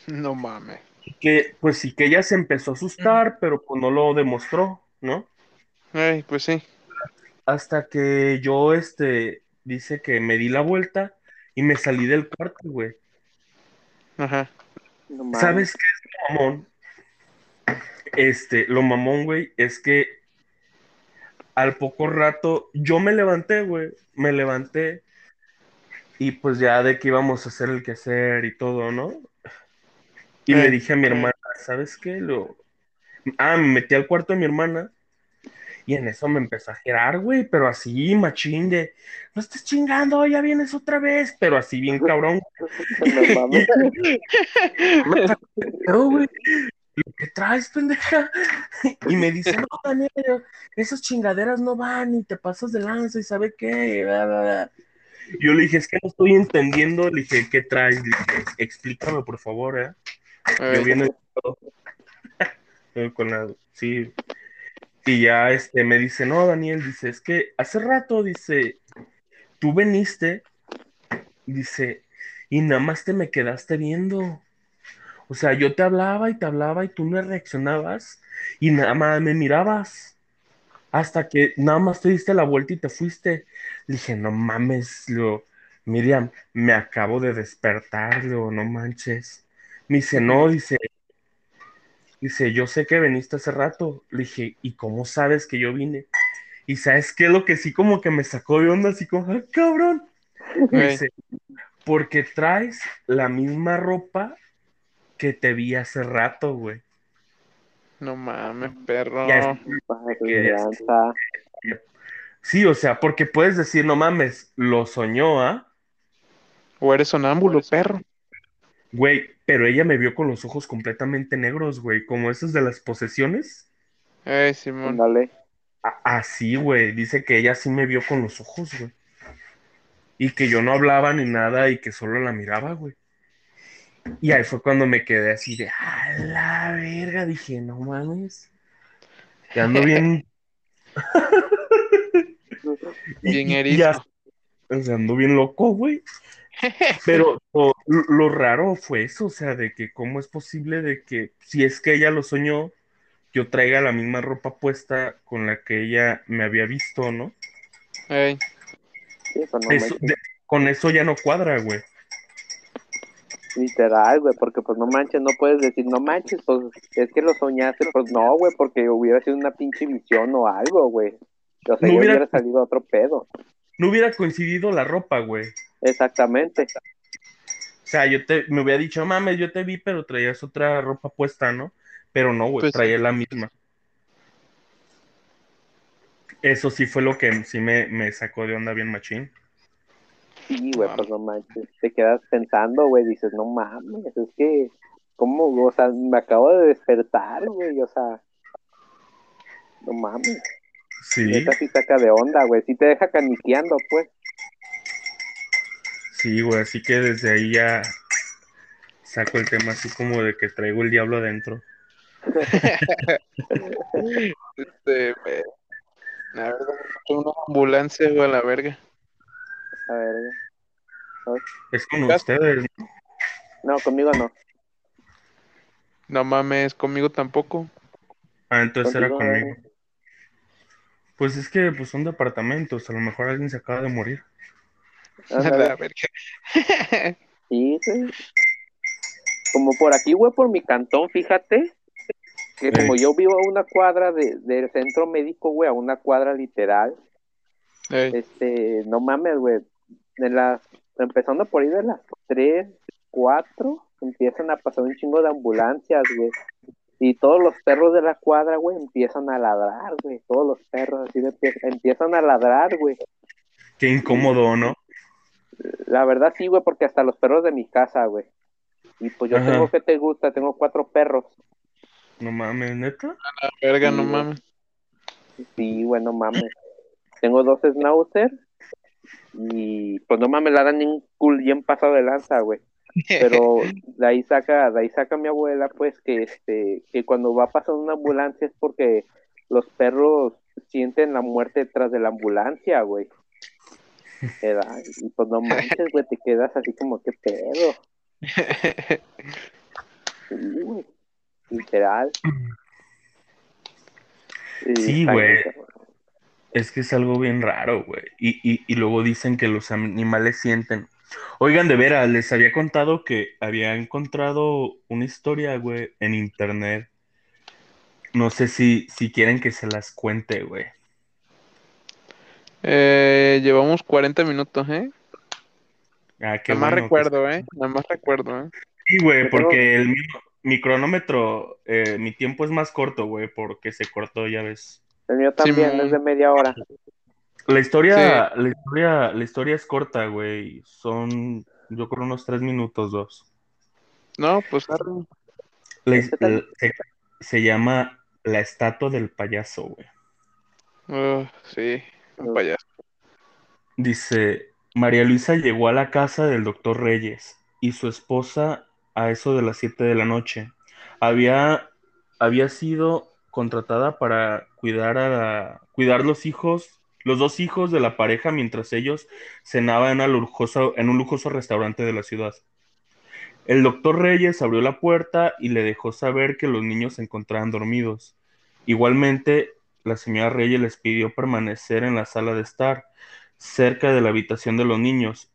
No mames. Que, pues sí, que ella se empezó a asustar, pero pues no lo demostró, ¿no? Ey, pues sí. Hasta que yo, este, dice que me di la vuelta y me salí del cuarto, güey. Ajá. No. ¿Sabes qué es lo mamón? Este, lo mamón, güey, es que al poco rato yo me levanté, güey, me levanté y pues ya de que íbamos a hacer el quehacer y todo, ¿no? Y Eh, le dije a mi eh. hermana, ¿sabes qué? Lo... Ah, me metí al cuarto de mi hermana y en eso me empezó a girar, güey, pero así, machín de, no estés chingando, ya vienes otra vez, pero así bien cabrón. No güey. ¿Lo que traes, pendeja? Y me dice, no, Daniel, esas chingaderas no van y te pasas de lanza y sabe qué. bla, bla, bla". Yo le dije, es que no estoy entendiendo. Le dije, ¿qué traes? Le dije, explícame, por favor, ¿eh? Yo con la, sí. Y ya este me dice, no, Daniel, dice, es que hace rato, dice, tú veniste, dice, y nada más te me quedaste viendo. O sea, yo te hablaba y te hablaba y tú no reaccionabas y nada más me mirabas. Hasta que nada más te diste la vuelta y te fuiste. Le dije, no mames, lo, Miriam, me acabo de despertar, Leo, no manches. Me dice, no, dice, dice, yo sé que viniste hace rato. Le dije, ¿y cómo sabes que yo vine? Y sabes qué, lo que sí como que me sacó de onda, así como, ah, cabrón. Me dice, porque traes la misma ropa que te vi hace rato, güey. No mames, perro. Ya es-. Sí, o sea, porque puedes decir, no mames, lo soñó, ¿ah? O eres sonámbulo, perro. Güey, pero ella me vio con los ojos completamente negros, güey, como esos de las posesiones. Ey, Simón. Ándale. A- Así, güey, dice que ella sí me vio con los ojos, güey. Y que yo no hablaba ni nada y que solo la miraba, güey. Y ahí fue cuando me quedé así de, a la verga, dije, no mames. Ya ando bien. Bien erizo. ya- o sea, ando bien loco, güey. Pero lo, lo raro fue eso, o sea, de que cómo es posible de que si es que ella lo soñó, yo traiga la misma ropa puesta con la que ella me había visto, ¿no? Eso- de- con eso ya no cuadra, güey. Literal, güey, porque pues no manches, no puedes decir, no manches, pues es que lo soñaste, pues no, güey, porque hubiera sido una pinche visión o algo, güey. O sea, No hubiera salido otro pedo. No hubiera coincidido la ropa, güey. Exactamente. O sea, yo te, me hubiera dicho, mames, yo te vi, pero traías otra ropa puesta, ¿no? Pero no, güey, Pues- traía la misma. Eso sí fue lo que sí me, me sacó de onda bien machín. Sí, güey, pues no manches. Te quedas pensando, güey, dices, no mames, es que, ¿cómo? O sea, me acabo de despertar, güey, o sea, no mames. Sí, Neta sí saca de onda, güey, sí te deja caniqueando, pues. Sí, güey, así que desde ahí ya saco el tema así como de que traigo el diablo adentro. este, la verdad, una ambulancia, güey, a la verga. A ver. Es con ustedes, ¿no? no, conmigo no. No mames, conmigo tampoco. Ah, entonces era conmigo. Pues es que pues son departamentos, a lo mejor alguien se acaba de morir. La verga. Sí, güey. Como por aquí, güey, por mi cantón, fíjate. Que como Ey. yo vivo a una cuadra de, del centro médico, güey, a una cuadra literal, Ey, este, no mames, güey. De las, empezando por ahí de las 3, 4, empiezan a pasar un chingo de ambulancias, güey. Y todos los perros de la cuadra, güey, empiezan a ladrar, güey. Todos los perros así de pie- empiezan a ladrar, güey. Qué incómodo, ¿no? La verdad sí, güey, porque hasta los perros de mi casa, güey. Y pues yo Ajá. tengo que te gusta, tengo cuatro perros. No mames, neta. la verga, no Sí, mames. Sí, güey, no mames. Tengo dos schnauzer y pues no mames, la dan en cool bien pasado de lanza, güey. pero de ahí saca, de ahí saca mi abuela, pues, que este, que cuando va pasando una ambulancia es porque los perros sienten la muerte detrás de la ambulancia, güey. Y pues no manches, güey, te quedas así como, ¿qué pedo? Sí, güey. Literal. Sí, güey. Es que es algo bien raro, güey. Y, y, y luego dicen que los animales sienten. Oigan, de veras, les había contado que había encontrado una historia, güey, en internet. No sé si, si quieren que se las cuente, güey. Eh, llevamos 40 minutos, ¿eh? Ah, qué Nada más bueno que- recuerdo, ¿eh? Nada más recuerdo, ¿eh? Sí, güey, porque el, mi, mi cronómetro, eh, mi tiempo es más corto, güey, porque se cortó, ya ves. El mío también es de media hora. La historia, la historia, la historia es corta, güey. Son, yo creo, unos tres minutos, dos. No, pues. La- Este se, se llama La estatua del payaso, güey. Uh, sí, Dice, María Luisa llegó a la casa del doctor Reyes y su esposa a eso de las 7 de la noche. Había, había sido contratada para cuidar a cuidar los hijos, los dos hijos de la pareja mientras ellos cenaban en, en un lujoso restaurante de la ciudad. El doctor Reyes abrió la puerta y le dejó saber que los niños se encontraban dormidos. Igualmente, la señora Reyes les pidió permanecer en la sala de estar, cerca de la habitación de los niños,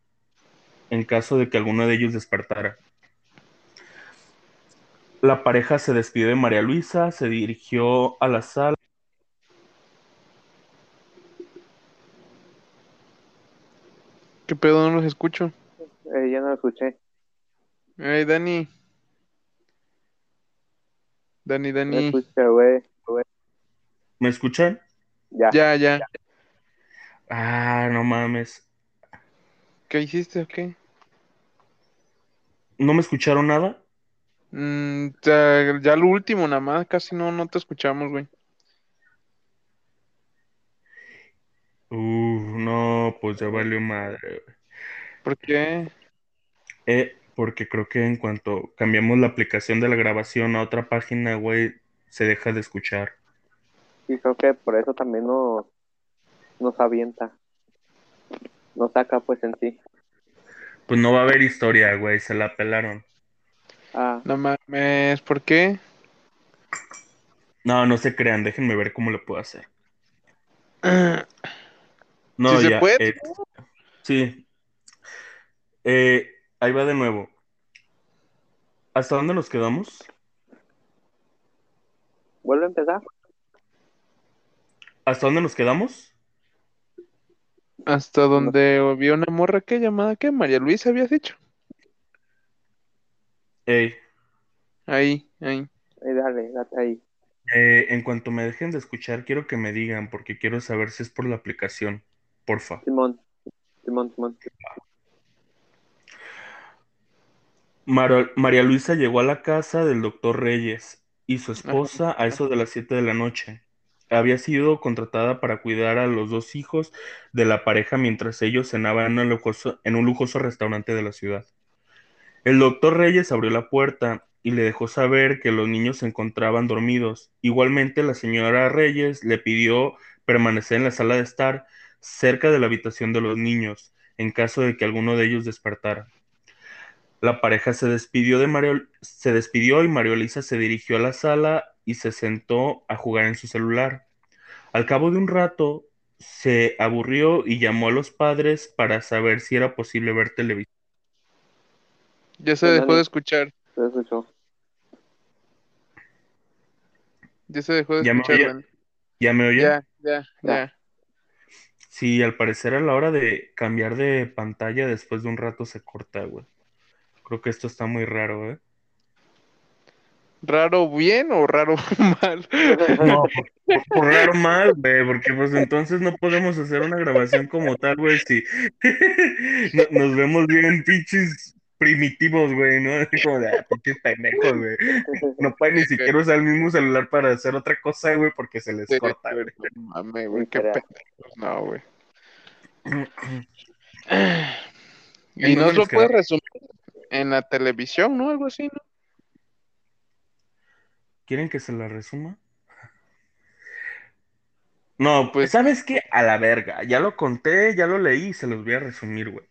en caso de que alguno de ellos despertara. La pareja se despidió de María Luisa, se dirigió a la sala. ¿Qué pedo? No los escucho. Eh, ya no lo escuché. Hey, Dani. Dani, Dani. escuché, güey. güey. ¿Me escuchan? Ya. Ya, ya. Ah, no mames. ¿Qué hiciste o qué? ¿No me escucharon nada? Mm, ya, ya lo último, nada más, casi no, no te escuchamos, güey. Uh, no, pues ya valió madre. ¿Por qué? Eh, porque creo que en cuanto cambiamos la aplicación de la grabación a otra página, güey, se deja de escuchar. Y creo que por eso también nos, nos avienta. Nos saca, pues, en sí. Pues no va a haber historia, güey, se la pelaron. Ah, No mames, ¿por qué? No, no se crean, déjenme ver cómo lo puedo hacer. No, ¿Sí se ya, puede? eh, sí. Eh, ahí va de nuevo. ¿Hasta dónde nos quedamos? ¿vuelve a empezar? ¿Hasta dónde nos quedamos? Hasta donde vi una morra que llamada que María Luisa habías dicho. Ey, Ahí, ahí. Ahí, dale, date ahí. eh, en cuanto me dejen de escuchar, quiero que me digan, porque quiero saber si es por la aplicación. Porfa. Simón. Simón, Simón. María Luisa llegó a la casa del doctor Reyes y su esposa a eso de las 7 de la noche. Había sido contratada para cuidar a los dos hijos de la pareja mientras ellos cenaban en un lujoso, en un lujoso restaurante de la ciudad. El doctor Reyes abrió la puerta y le dejó saber que los niños se encontraban dormidos. Igualmente, la señora Reyes le pidió permanecer en la sala de estar cerca de la habitación de los niños, en caso de que alguno de ellos despertara. La pareja se despidió de Mario, se despidió y María Elisa se dirigió a la sala y se sentó a jugar en su celular. Al cabo de un rato, se aburrió y llamó a los padres para saber si era posible ver televisión. Ya se dejó de escuchar. Se escuchó. Ya se dejó de ¿Ya me escuchar, oye? Dani. ¿Ya me oyen? Ya, ya, Ya. ya. Sí, al parecer a la hora de cambiar de pantalla después de un rato se corta, güey. Creo que esto está muy raro, ¿eh? ¿Raro bien o raro mal? No, por, raro mal, güey, porque pues entonces no podemos hacer una grabación como tal, güey, si no- nos vemos bien pinches primitivos, güey, ¿no? Como de, ah, pinches pendejos, güey. No pueden ni siquiera usar el mismo celular para hacer otra cosa, güey, porque se les corta, güey. no mames, güey, qué pendejos. No, güey. ¿En Y no lo puedes quedamos? resumir. en la televisión, ¿no? Algo así, ¿no? ¿Quieren que se la resuma? No, pues, ¿sabes qué? A la verga. Ya lo conté, ya lo leí y se los voy a resumir, güey.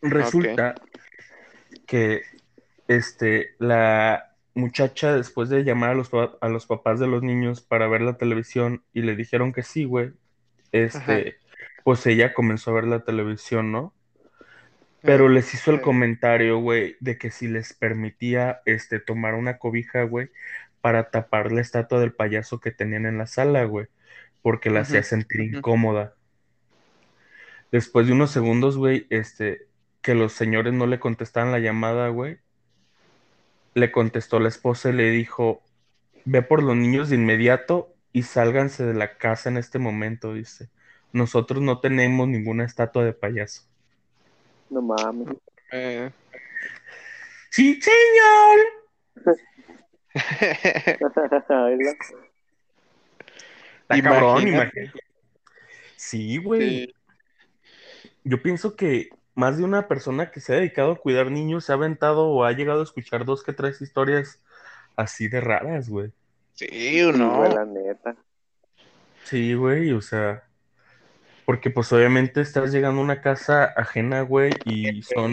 Resulta que este, la muchacha, después de llamar a los, a los papás de los niños para ver la televisión y le dijeron que sí, güey, este, pues ella comenzó a ver la televisión, ¿no? Pero les hizo el comentario, güey, de que si les permitía, este, tomar una cobija, güey, para tapar la estatua del payaso que tenían en la sala, güey porque la hacía sentir incómoda. Después de unos segundos, güey, este, que los señores no le contestaban la llamada, güey, le contestó la esposa y le dijo, ve por los niños de inmediato y sálganse de la casa en este momento, dice. Nosotros no tenemos ninguna estatua de payaso. No mames. Eh. Sí, señor. Está cabrón, imagínate. Sí, güey. Yo pienso que más de una persona que se ha dedicado a cuidar niños se ha aventado o ha llegado a escuchar dos que tres historias así de raras, güey. Sí, o no. la neta. Sí, güey, o sea, porque pues obviamente estás llegando a una casa ajena, güey, y son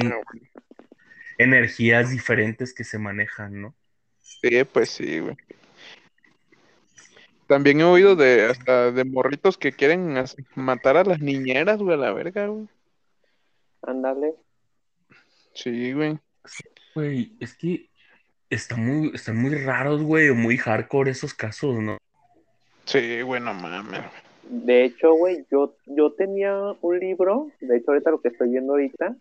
energías diferentes que se manejan, ¿no? Sí, pues sí, güey. También he oído de hasta de morritos que quieren matar a las niñeras, güey, a la verga, güey. Ándale. Sí, güey. Güey, es que está muy, están muy raros, güey, o muy hardcore esos casos, ¿no? Sí, güey, no mames. De hecho, güey, yo, yo tenía un libro, de hecho ahorita lo que estoy viendo ahorita,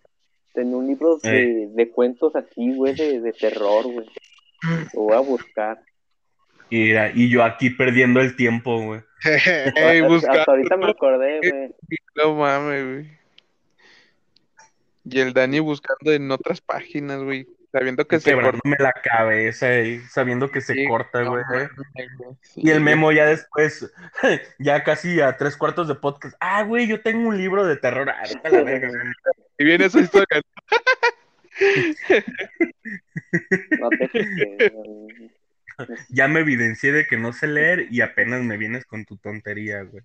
tenía un libro de, de cuentos así, güey, de, de terror, güey. Lo voy a buscar. Y, y yo aquí perdiendo el tiempo, güey. Hasta ahorita me acordé, güey. No mames, güey. Y el Dani buscando en otras páginas, güey. Sabiendo que se corta. la cabeza y sabiendo que se corta, güey. y el memo ya después, ya casi a tres cuartos de podcast. Ah, güey, yo tengo un libro de terror. Ah, la verga, y viene esa historia. no te ya me evidencié de que no sé leer y apenas me vienes con tu tontería, güey.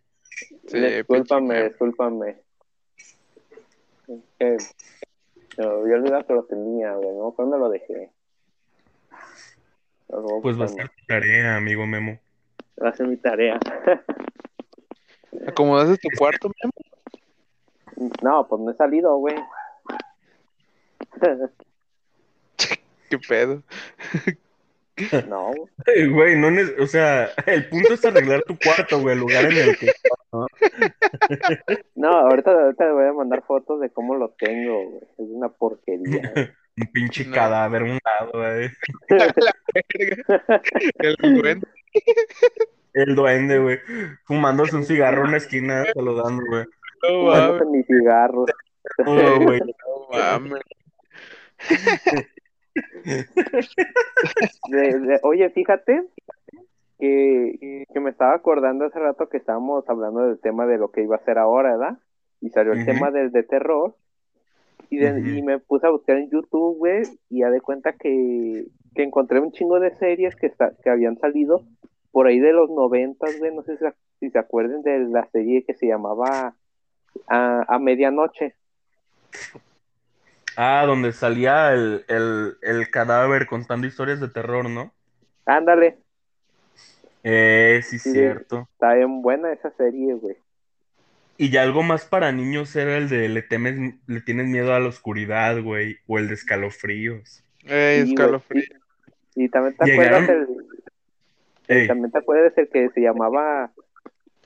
Sí, discúlpame, discúlpame. Eh, me había olvidado que lo tenía, güey, ¿no? ¿Cuándo lo dejé? pues va a ser tu tarea, amigo Memo. Va a ser mi tarea. ¿Acomodaste tu cuarto, Memo? No, pues no he salido, güey. ¿Qué pedo? No. Güey, no, o sea, el punto es arreglar tu cuarto, güey, el lugar en el que ¿no? no, ahorita, ahorita le voy a mandar fotos de cómo lo tengo, güey. Es una porquería. un pinche cadáver un lado, güey. el duende. El duende, güey. Fumándose un cigarro en una esquina, saludando, güey. No mames. mi cigarro. No, güey. No mames oye, fíjate que, me estaba acordando hace rato que estábamos hablando del tema de lo que iba a hacer ahora, ¿verdad? Y salió el tema del de terror. Y, y, me puse a buscar en YouTube, güey, y ya de cuenta que, encontré un chingo de series que, que habían salido por ahí de los noventas, güey, no sé si, se acuerdan de la serie que se llamaba a, a Medianoche. Ah, donde salía el, cadáver contando historias de terror, ¿no? Ándale. Eh, sí, cierto. Está bien buena esa serie, güey. Y ya algo más para niños era el de le temes, le tienes miedo a la oscuridad, güey, o el de escalofríos. Eh, escalofríos. Y, también te acuerdas el, también te acuerdas el que se llamaba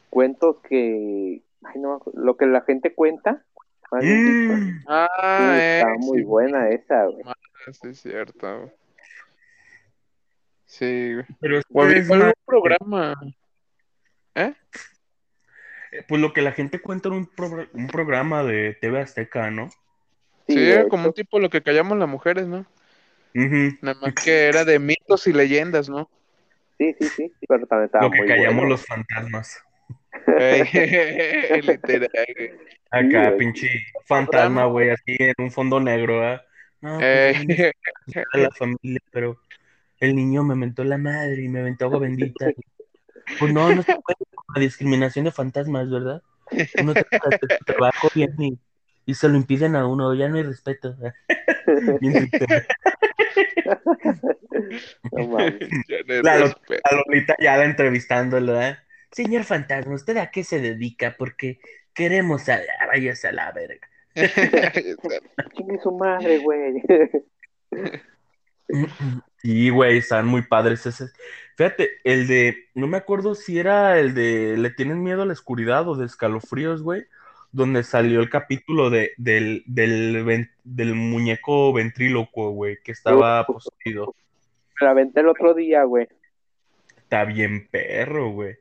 cuentos que ay no, lo que la gente cuenta Mm. Ah, está muy buena esa, güey. Ah, sí, es cierto. Sí, Pero es un programa. ¿Eh? ¿Eh? Pues lo que la gente cuenta en un, un programa de TV Azteca, ¿no? Sí, como un tipo lo que callamos las mujeres, ¿no? Nada más que era de mitos y leyendas, ¿no? Sí, sí, sí, pero también estaba Lo que callamos los fantasmas. Literal. Acá, pinche fantasma, güey, así en un fondo negro, ¿eh? No, pues Eh, a la familia, pero el niño me mentó la madre y me aventó agua bendita. Pues no, no se puede con la discriminación de fantasmas, ¿verdad? Uno trata de hacer su trabajo bien y, y se lo impiden a uno, ya no hay respeto. Bien triste. No mames. ya no hay La, Lo- respeto. la Lolita ya la entrevistándolo, ¿eh? Señor fantasma, ¿usted a qué se dedica? Porque queremos a váyase a la verga. Chingue su madre, güey. Sí, güey, están muy padres ese. Fíjate, el de, no me acuerdo si era el de Le tienen miedo a la oscuridad o de escalofríos, güey, donde salió el capítulo de, del, del muñeco ventrílocuo, güey, que estaba poseído. Me la aventé el otro día, güey. Está bien perro, güey.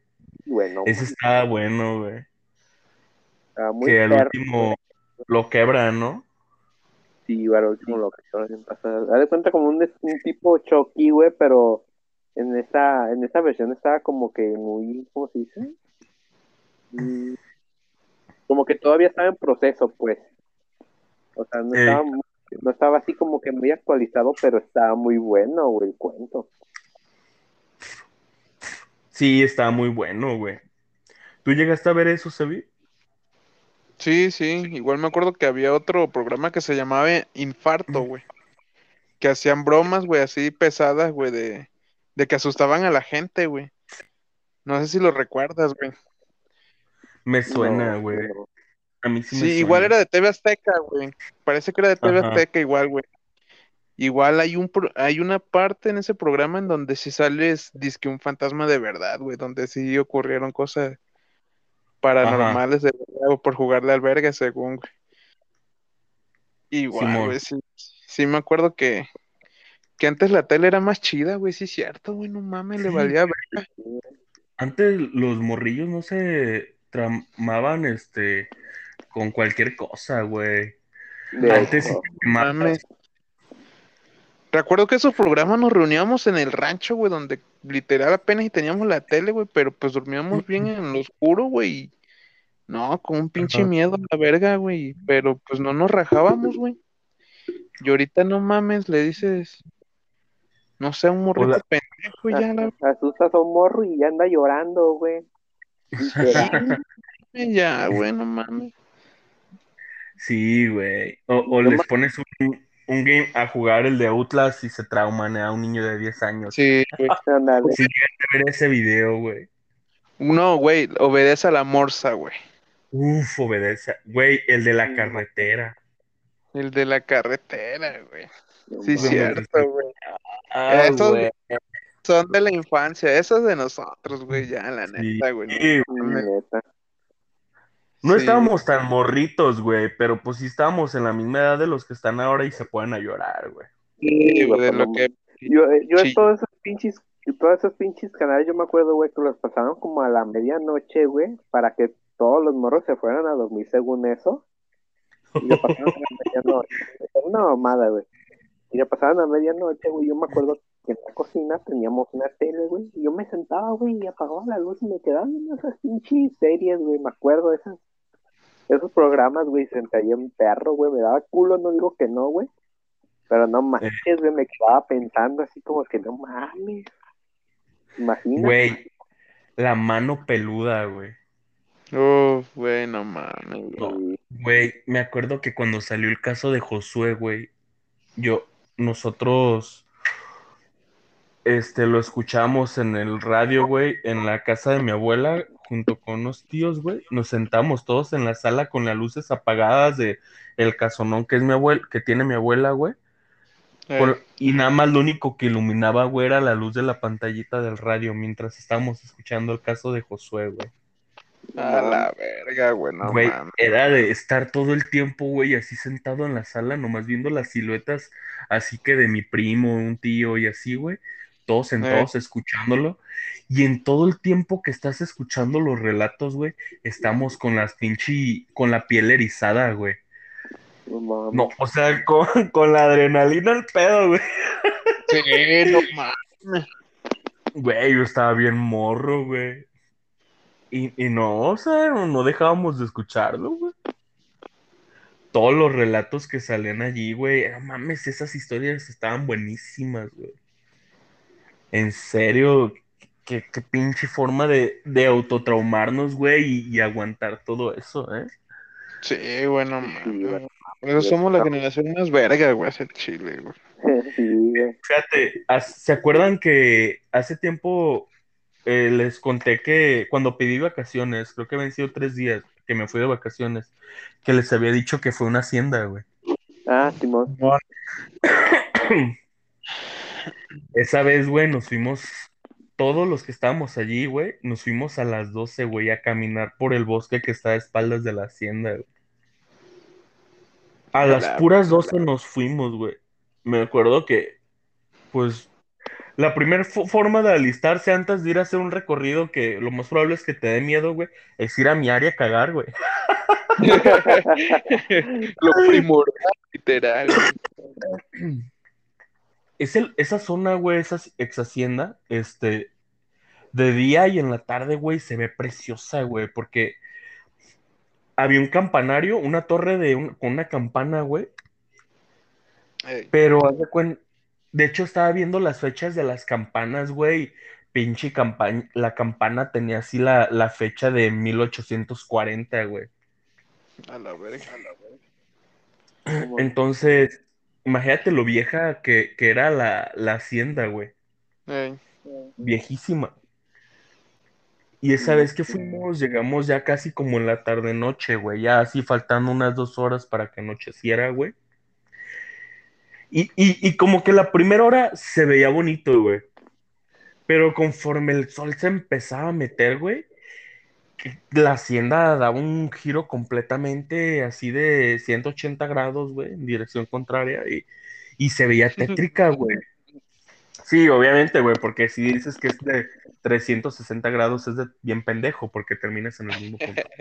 Bueno, Ese está bueno, güey. estaba muy Que al último lo quebra, ¿no? Sí, al último lo que hicieron pasar. Haz de cuenta como un, un tipo Chucky, güey, pero en esta, en esta versión estaba como que muy, ¿cómo se dice? Mm, Como que todavía estaba en proceso, pues. O sea, no Ey. estaba, no estaba así como que muy actualizado, pero estaba muy bueno, güey, el cuento. Sí, está muy bueno, güey. ¿Tú llegaste a ver eso, Sebi? Sí, sí, igual me acuerdo que había otro programa que se llamaba Infarto, güey. Que hacían bromas, güey, así pesadas, güey, de, de que asustaban a la gente, güey. No sé si lo recuerdas, güey. Me suena, güey. no. A mí sí, Sí, me igual suena. era de TV Azteca, güey. Parece que era de TV Ajá. Azteca igual, güey. Igual hay un pro- hay una parte en ese programa en donde si sales disque un fantasma de verdad, güey, donde sí ocurrieron cosas paranormales de verdad, o por jugarle al verga, según, güey. Igual, Simón. güey, sí, sí me acuerdo que, que antes la tele era más chida, güey, sí es cierto, güey, no mames, le Sí. valía verga. Antes los morrillos no se tramaban este con cualquier cosa, güey. Antes sí te. Mames. Recuerdo que esos programas nos reuníamos en el rancho, güey, donde literal apenas y teníamos la tele, güey, pero pues dormíamos bien en lo oscuro, güey. y No, con un pinche Ajá. miedo a la verga, güey, pero pues no nos rajábamos, güey. Y ahorita no mames, le dices, no sé, un morrito Hola. pendejo y ya la asustas a un morro y ya anda llorando, güey. Ya, güey, no mames. Sí, güey. O, o No les pones un, un game a jugar el de Outlast y se trauman a un niño de 10 años. Sí, güey. Sí, ver ese video, güey. No, güey, obedece a la morsa, güey. Uf, obedece. Güey, el de la carretera. El de la carretera, güey. No Sí, mames. cierto, güey. Ah, Esos- güey. Son de la infancia, esos de nosotros, güey, ya, la Sí, neta, güey. sí, Neta. No Sí. estábamos tan morritos, güey, pero pues sí estábamos en la misma edad de los que están ahora y se pueden a llorar, güey. Sí, güey, de lo que Yo, eh, yo Sí. todos esos pinches, todos esos pinches canales, yo me acuerdo, güey, que los pasaron como a la medianoche, güey, para que todos los morros se fueran a dormir según eso. Y lo pasaron a la medianoche. Una mamada, güey. Y lo pasaron a medianoche, güey. Yo me acuerdo que en la cocina teníamos una tele, güey. Y yo me sentaba, güey, y apagaba la luz y me quedaba viendo esas pinches series, güey. Me acuerdo de esas, esos programas, güey. Senté ahí en perro, güey. Me daba culo, no digo que no, güey. Pero no manches, güey. Me quedaba pensando así como que no mames. Imagina. Güey, la mano peluda, güey. Uf, güey, no mames, güey. No, güey, me acuerdo que cuando salió el caso de Josué, güey, yo, nosotros, este, lo escuchamos en el radio, güey, en la casa de mi abuela, junto con unos tíos, güey, nos sentamos todos en la sala con las luces apagadas de el casonón que es mi abuela, que tiene mi abuela, güey, Eh, y nada más lo único que iluminaba, güey, era la luz de la pantallita del radio mientras estábamos escuchando el caso de Josué, güey. a la verga, güey, no Güey, mames. era de estar todo el tiempo, güey, así sentado en la sala, nomás viendo las siluetas, así que de mi primo, un tío y así, güey, todos sentados escuchándolo. Y en todo el tiempo que estás escuchando los relatos, güey, estamos con las pinche, con la piel erizada, güey. No mames. No, o sea, con, con la adrenalina al pedo, güey. Sí, no mames. Güey, yo estaba bien morro, güey. Y, y no, o sea, no, no dejábamos de escucharlo, güey. todos los relatos que salían allí, güey, no mames, esas historias estaban buenísimas, güey. En serio, qué, qué pinche forma de, de autotraumarnos, güey, y, y aguantar todo eso, ¿eh? Sí, bueno, Sí, güey. Por eso somos la generación más verga, güey, hacia Chile, güey. Sí. Fíjate, ¿se acuerdan que hace tiempo eh, les conté que cuando pedí vacaciones, creo que habían sido tres días que me fui de vacaciones, que les había dicho que fue una hacienda, güey? Ah, Simón. Esa vez, güey, nos fuimos, todos los que estábamos allí, güey, nos fuimos a las 12, güey, a caminar por el bosque que está a espaldas de la hacienda, güey. A las La- puras 12 nos fuimos, güey. Me acuerdo que, pues, la primera forma de alistarse antes de ir a hacer un recorrido que lo más probable es que te dé miedo, güey, es ir a mi área a cagar, güey. Lo primordial, literal. Es el, esa zona, güey, esa ex hacienda, este, de día y en la tarde, güey, se ve preciosa, güey, porque había un campanario, una torre de un- con una campana, güey, Ey, pero de hecho estaba viendo las fechas de las campanas, güey, pinche campaña, la campana tenía así la, la fecha de 1840, güey. a la verga. Simón. Entonces, imagínate lo vieja que, que era la, la hacienda, güey. Ey, viejísima. Y esa vez que fuimos, llegamos ya casi como en la tarde noche, güey, ya así faltando unas dos horas para que anocheciera, güey. Y, y, y como que la primera hora se veía bonito, güey. Pero conforme el sol se empezaba a meter, güey, la hacienda daba un giro completamente así de 180 grados, güey, en dirección contraria, y, y se veía tétrica, güey. Sí, obviamente, güey, porque si dices que es de 360 grados es de bien pendejo, porque terminas en el mismo punto.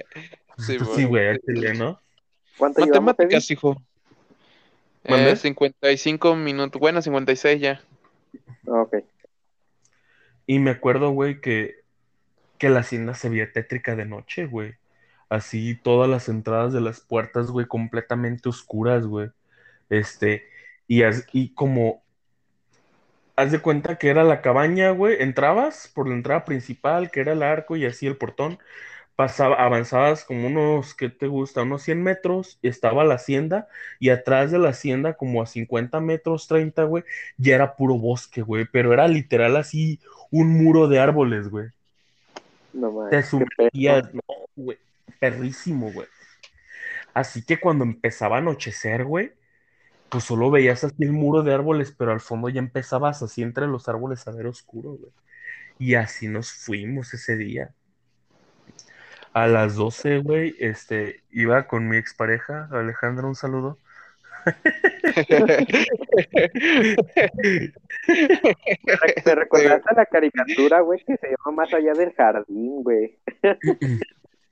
Sí, güey. sí, güey, chile, ¿no? Matemáticas, hijo. Eh, 55 minutos. Bueno, 56 ya. Ok. Y me acuerdo, güey, que, que la hacienda se veía tétrica de noche, güey. Así todas las entradas de las puertas, güey, completamente oscuras, güey. Este, y, y como, haz de cuenta que era la cabaña, güey, entrabas por la entrada principal, que era el arco y así el portón, pasaba, avanzabas como unos, ¿qué te gusta? Unos 100 metros, estaba la hacienda, y atrás de la hacienda, como a 50 metros, 30, güey, ya era puro bosque, güey, pero era literal así un muro de árboles, güey. No Te sumergías, no, güey, perrísimo, güey. Así que cuando empezaba a anochecer, güey, pues solo veías así el muro de árboles, pero al fondo ya empezabas así entre los árboles a ver oscuro, güey. Y así nos fuimos ese día. A las 12, güey, este, iba con mi expareja, Alejandra, un saludo. ¿Te- ¿Te recordaste la caricatura, güey, que se llama Más allá del jardín, güey?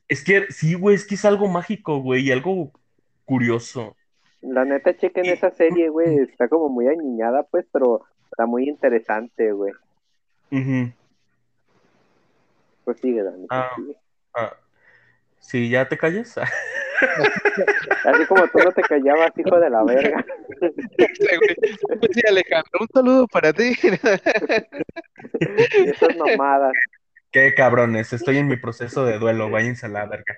Es que, sí, güey, es que es algo mágico, güey, y algo curioso. La neta, chequen esa serie, güey. Está como muy añiñada, pues, pero está muy interesante, güey. Ujú. Pues sigue, Dani. Ah. sigue. Ah, sí, ya te calles. Así como tú no te callabas, hijo de la verga. Sí. Pues sí, Alejandro, un saludo para ti. Y esas mamadas. Qué cabrones, estoy en mi proceso de duelo, váyanse a la verga.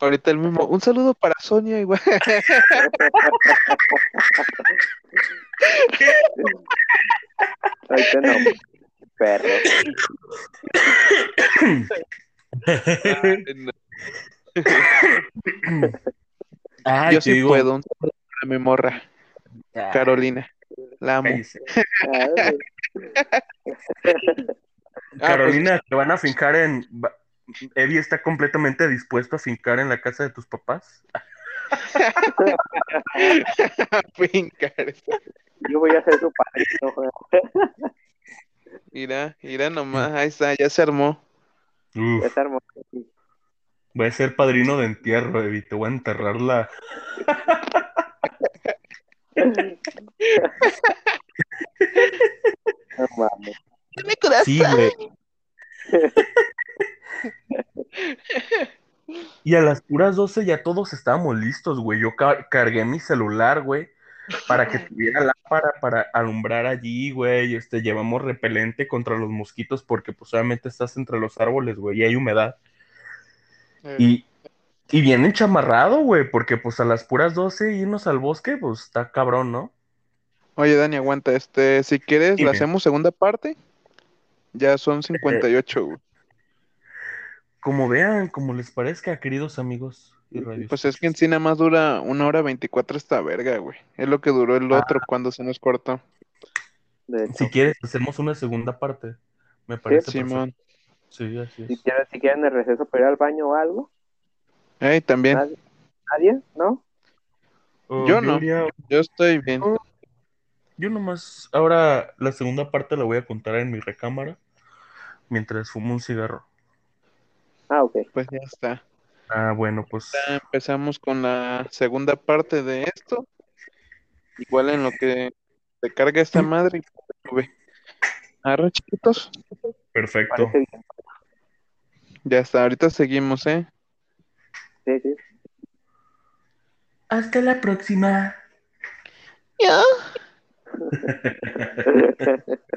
Ahorita el mismo. Un saludo para Sonia, igual. Te no, perro. Ay, Yo te sí digo, puedo. Un saludo para mi morra, Carolina. La amo. Ah, Carolina, te van a fincar en. Eddie está completamente dispuesto a fincar en la casa de tus papás. pues, fincar. Yo voy a ser su padrino. Mira, mira nomás. Ahí está, ya se armó. Uf, Es hermoso. sí. Voy a ser padrino de entierro, Eddie. Te voy a enterrar la. No mames. Mi corazón. Sí, güey. Y a las puras 12 ya todos estábamos listos, güey. Yo ca- cargué mi celular, güey, para que tuviera lámpara para alumbrar allí, güey. Este, llevamos repelente contra los mosquitos porque pues obviamente estás entre los árboles, güey, y hay humedad. Y, y bien enchamarrado, güey, porque pues a las puras 12 irnos al bosque, pues está cabrón, ¿no? Oye, Dani, aguanta. Este, si quieres, Dime. la hacemos segunda parte. Ya son 58, güey. Como vean, como les parezca, queridos amigos y radios. Pues es que en sí nada más dura una hora 24 esta verga, güey. Es lo que duró el Ah. otro cuando se nos cortó. De hecho, Si quieres, hacemos una segunda parte. Me parece perfecto. Simón. Sí, así si es. quieren, si quieren el receso para ir al baño o algo, Ey, también. nadie, nadie, ¿no? Oh, Yo no. diría- Yo estoy bien. Oh. yo nomás, ahora la segunda parte la voy a contar en mi recámara mientras fumo un cigarro. Ah, ok. Pues ya está. Ah, bueno, pues Ya empezamos con la segunda parte de esto. Igual en lo que se carga esta madre. y sube. Arre, chiquitos. Perfecto. Ya está. Ahorita seguimos, ¿eh? Sí, sí. Hasta la próxima.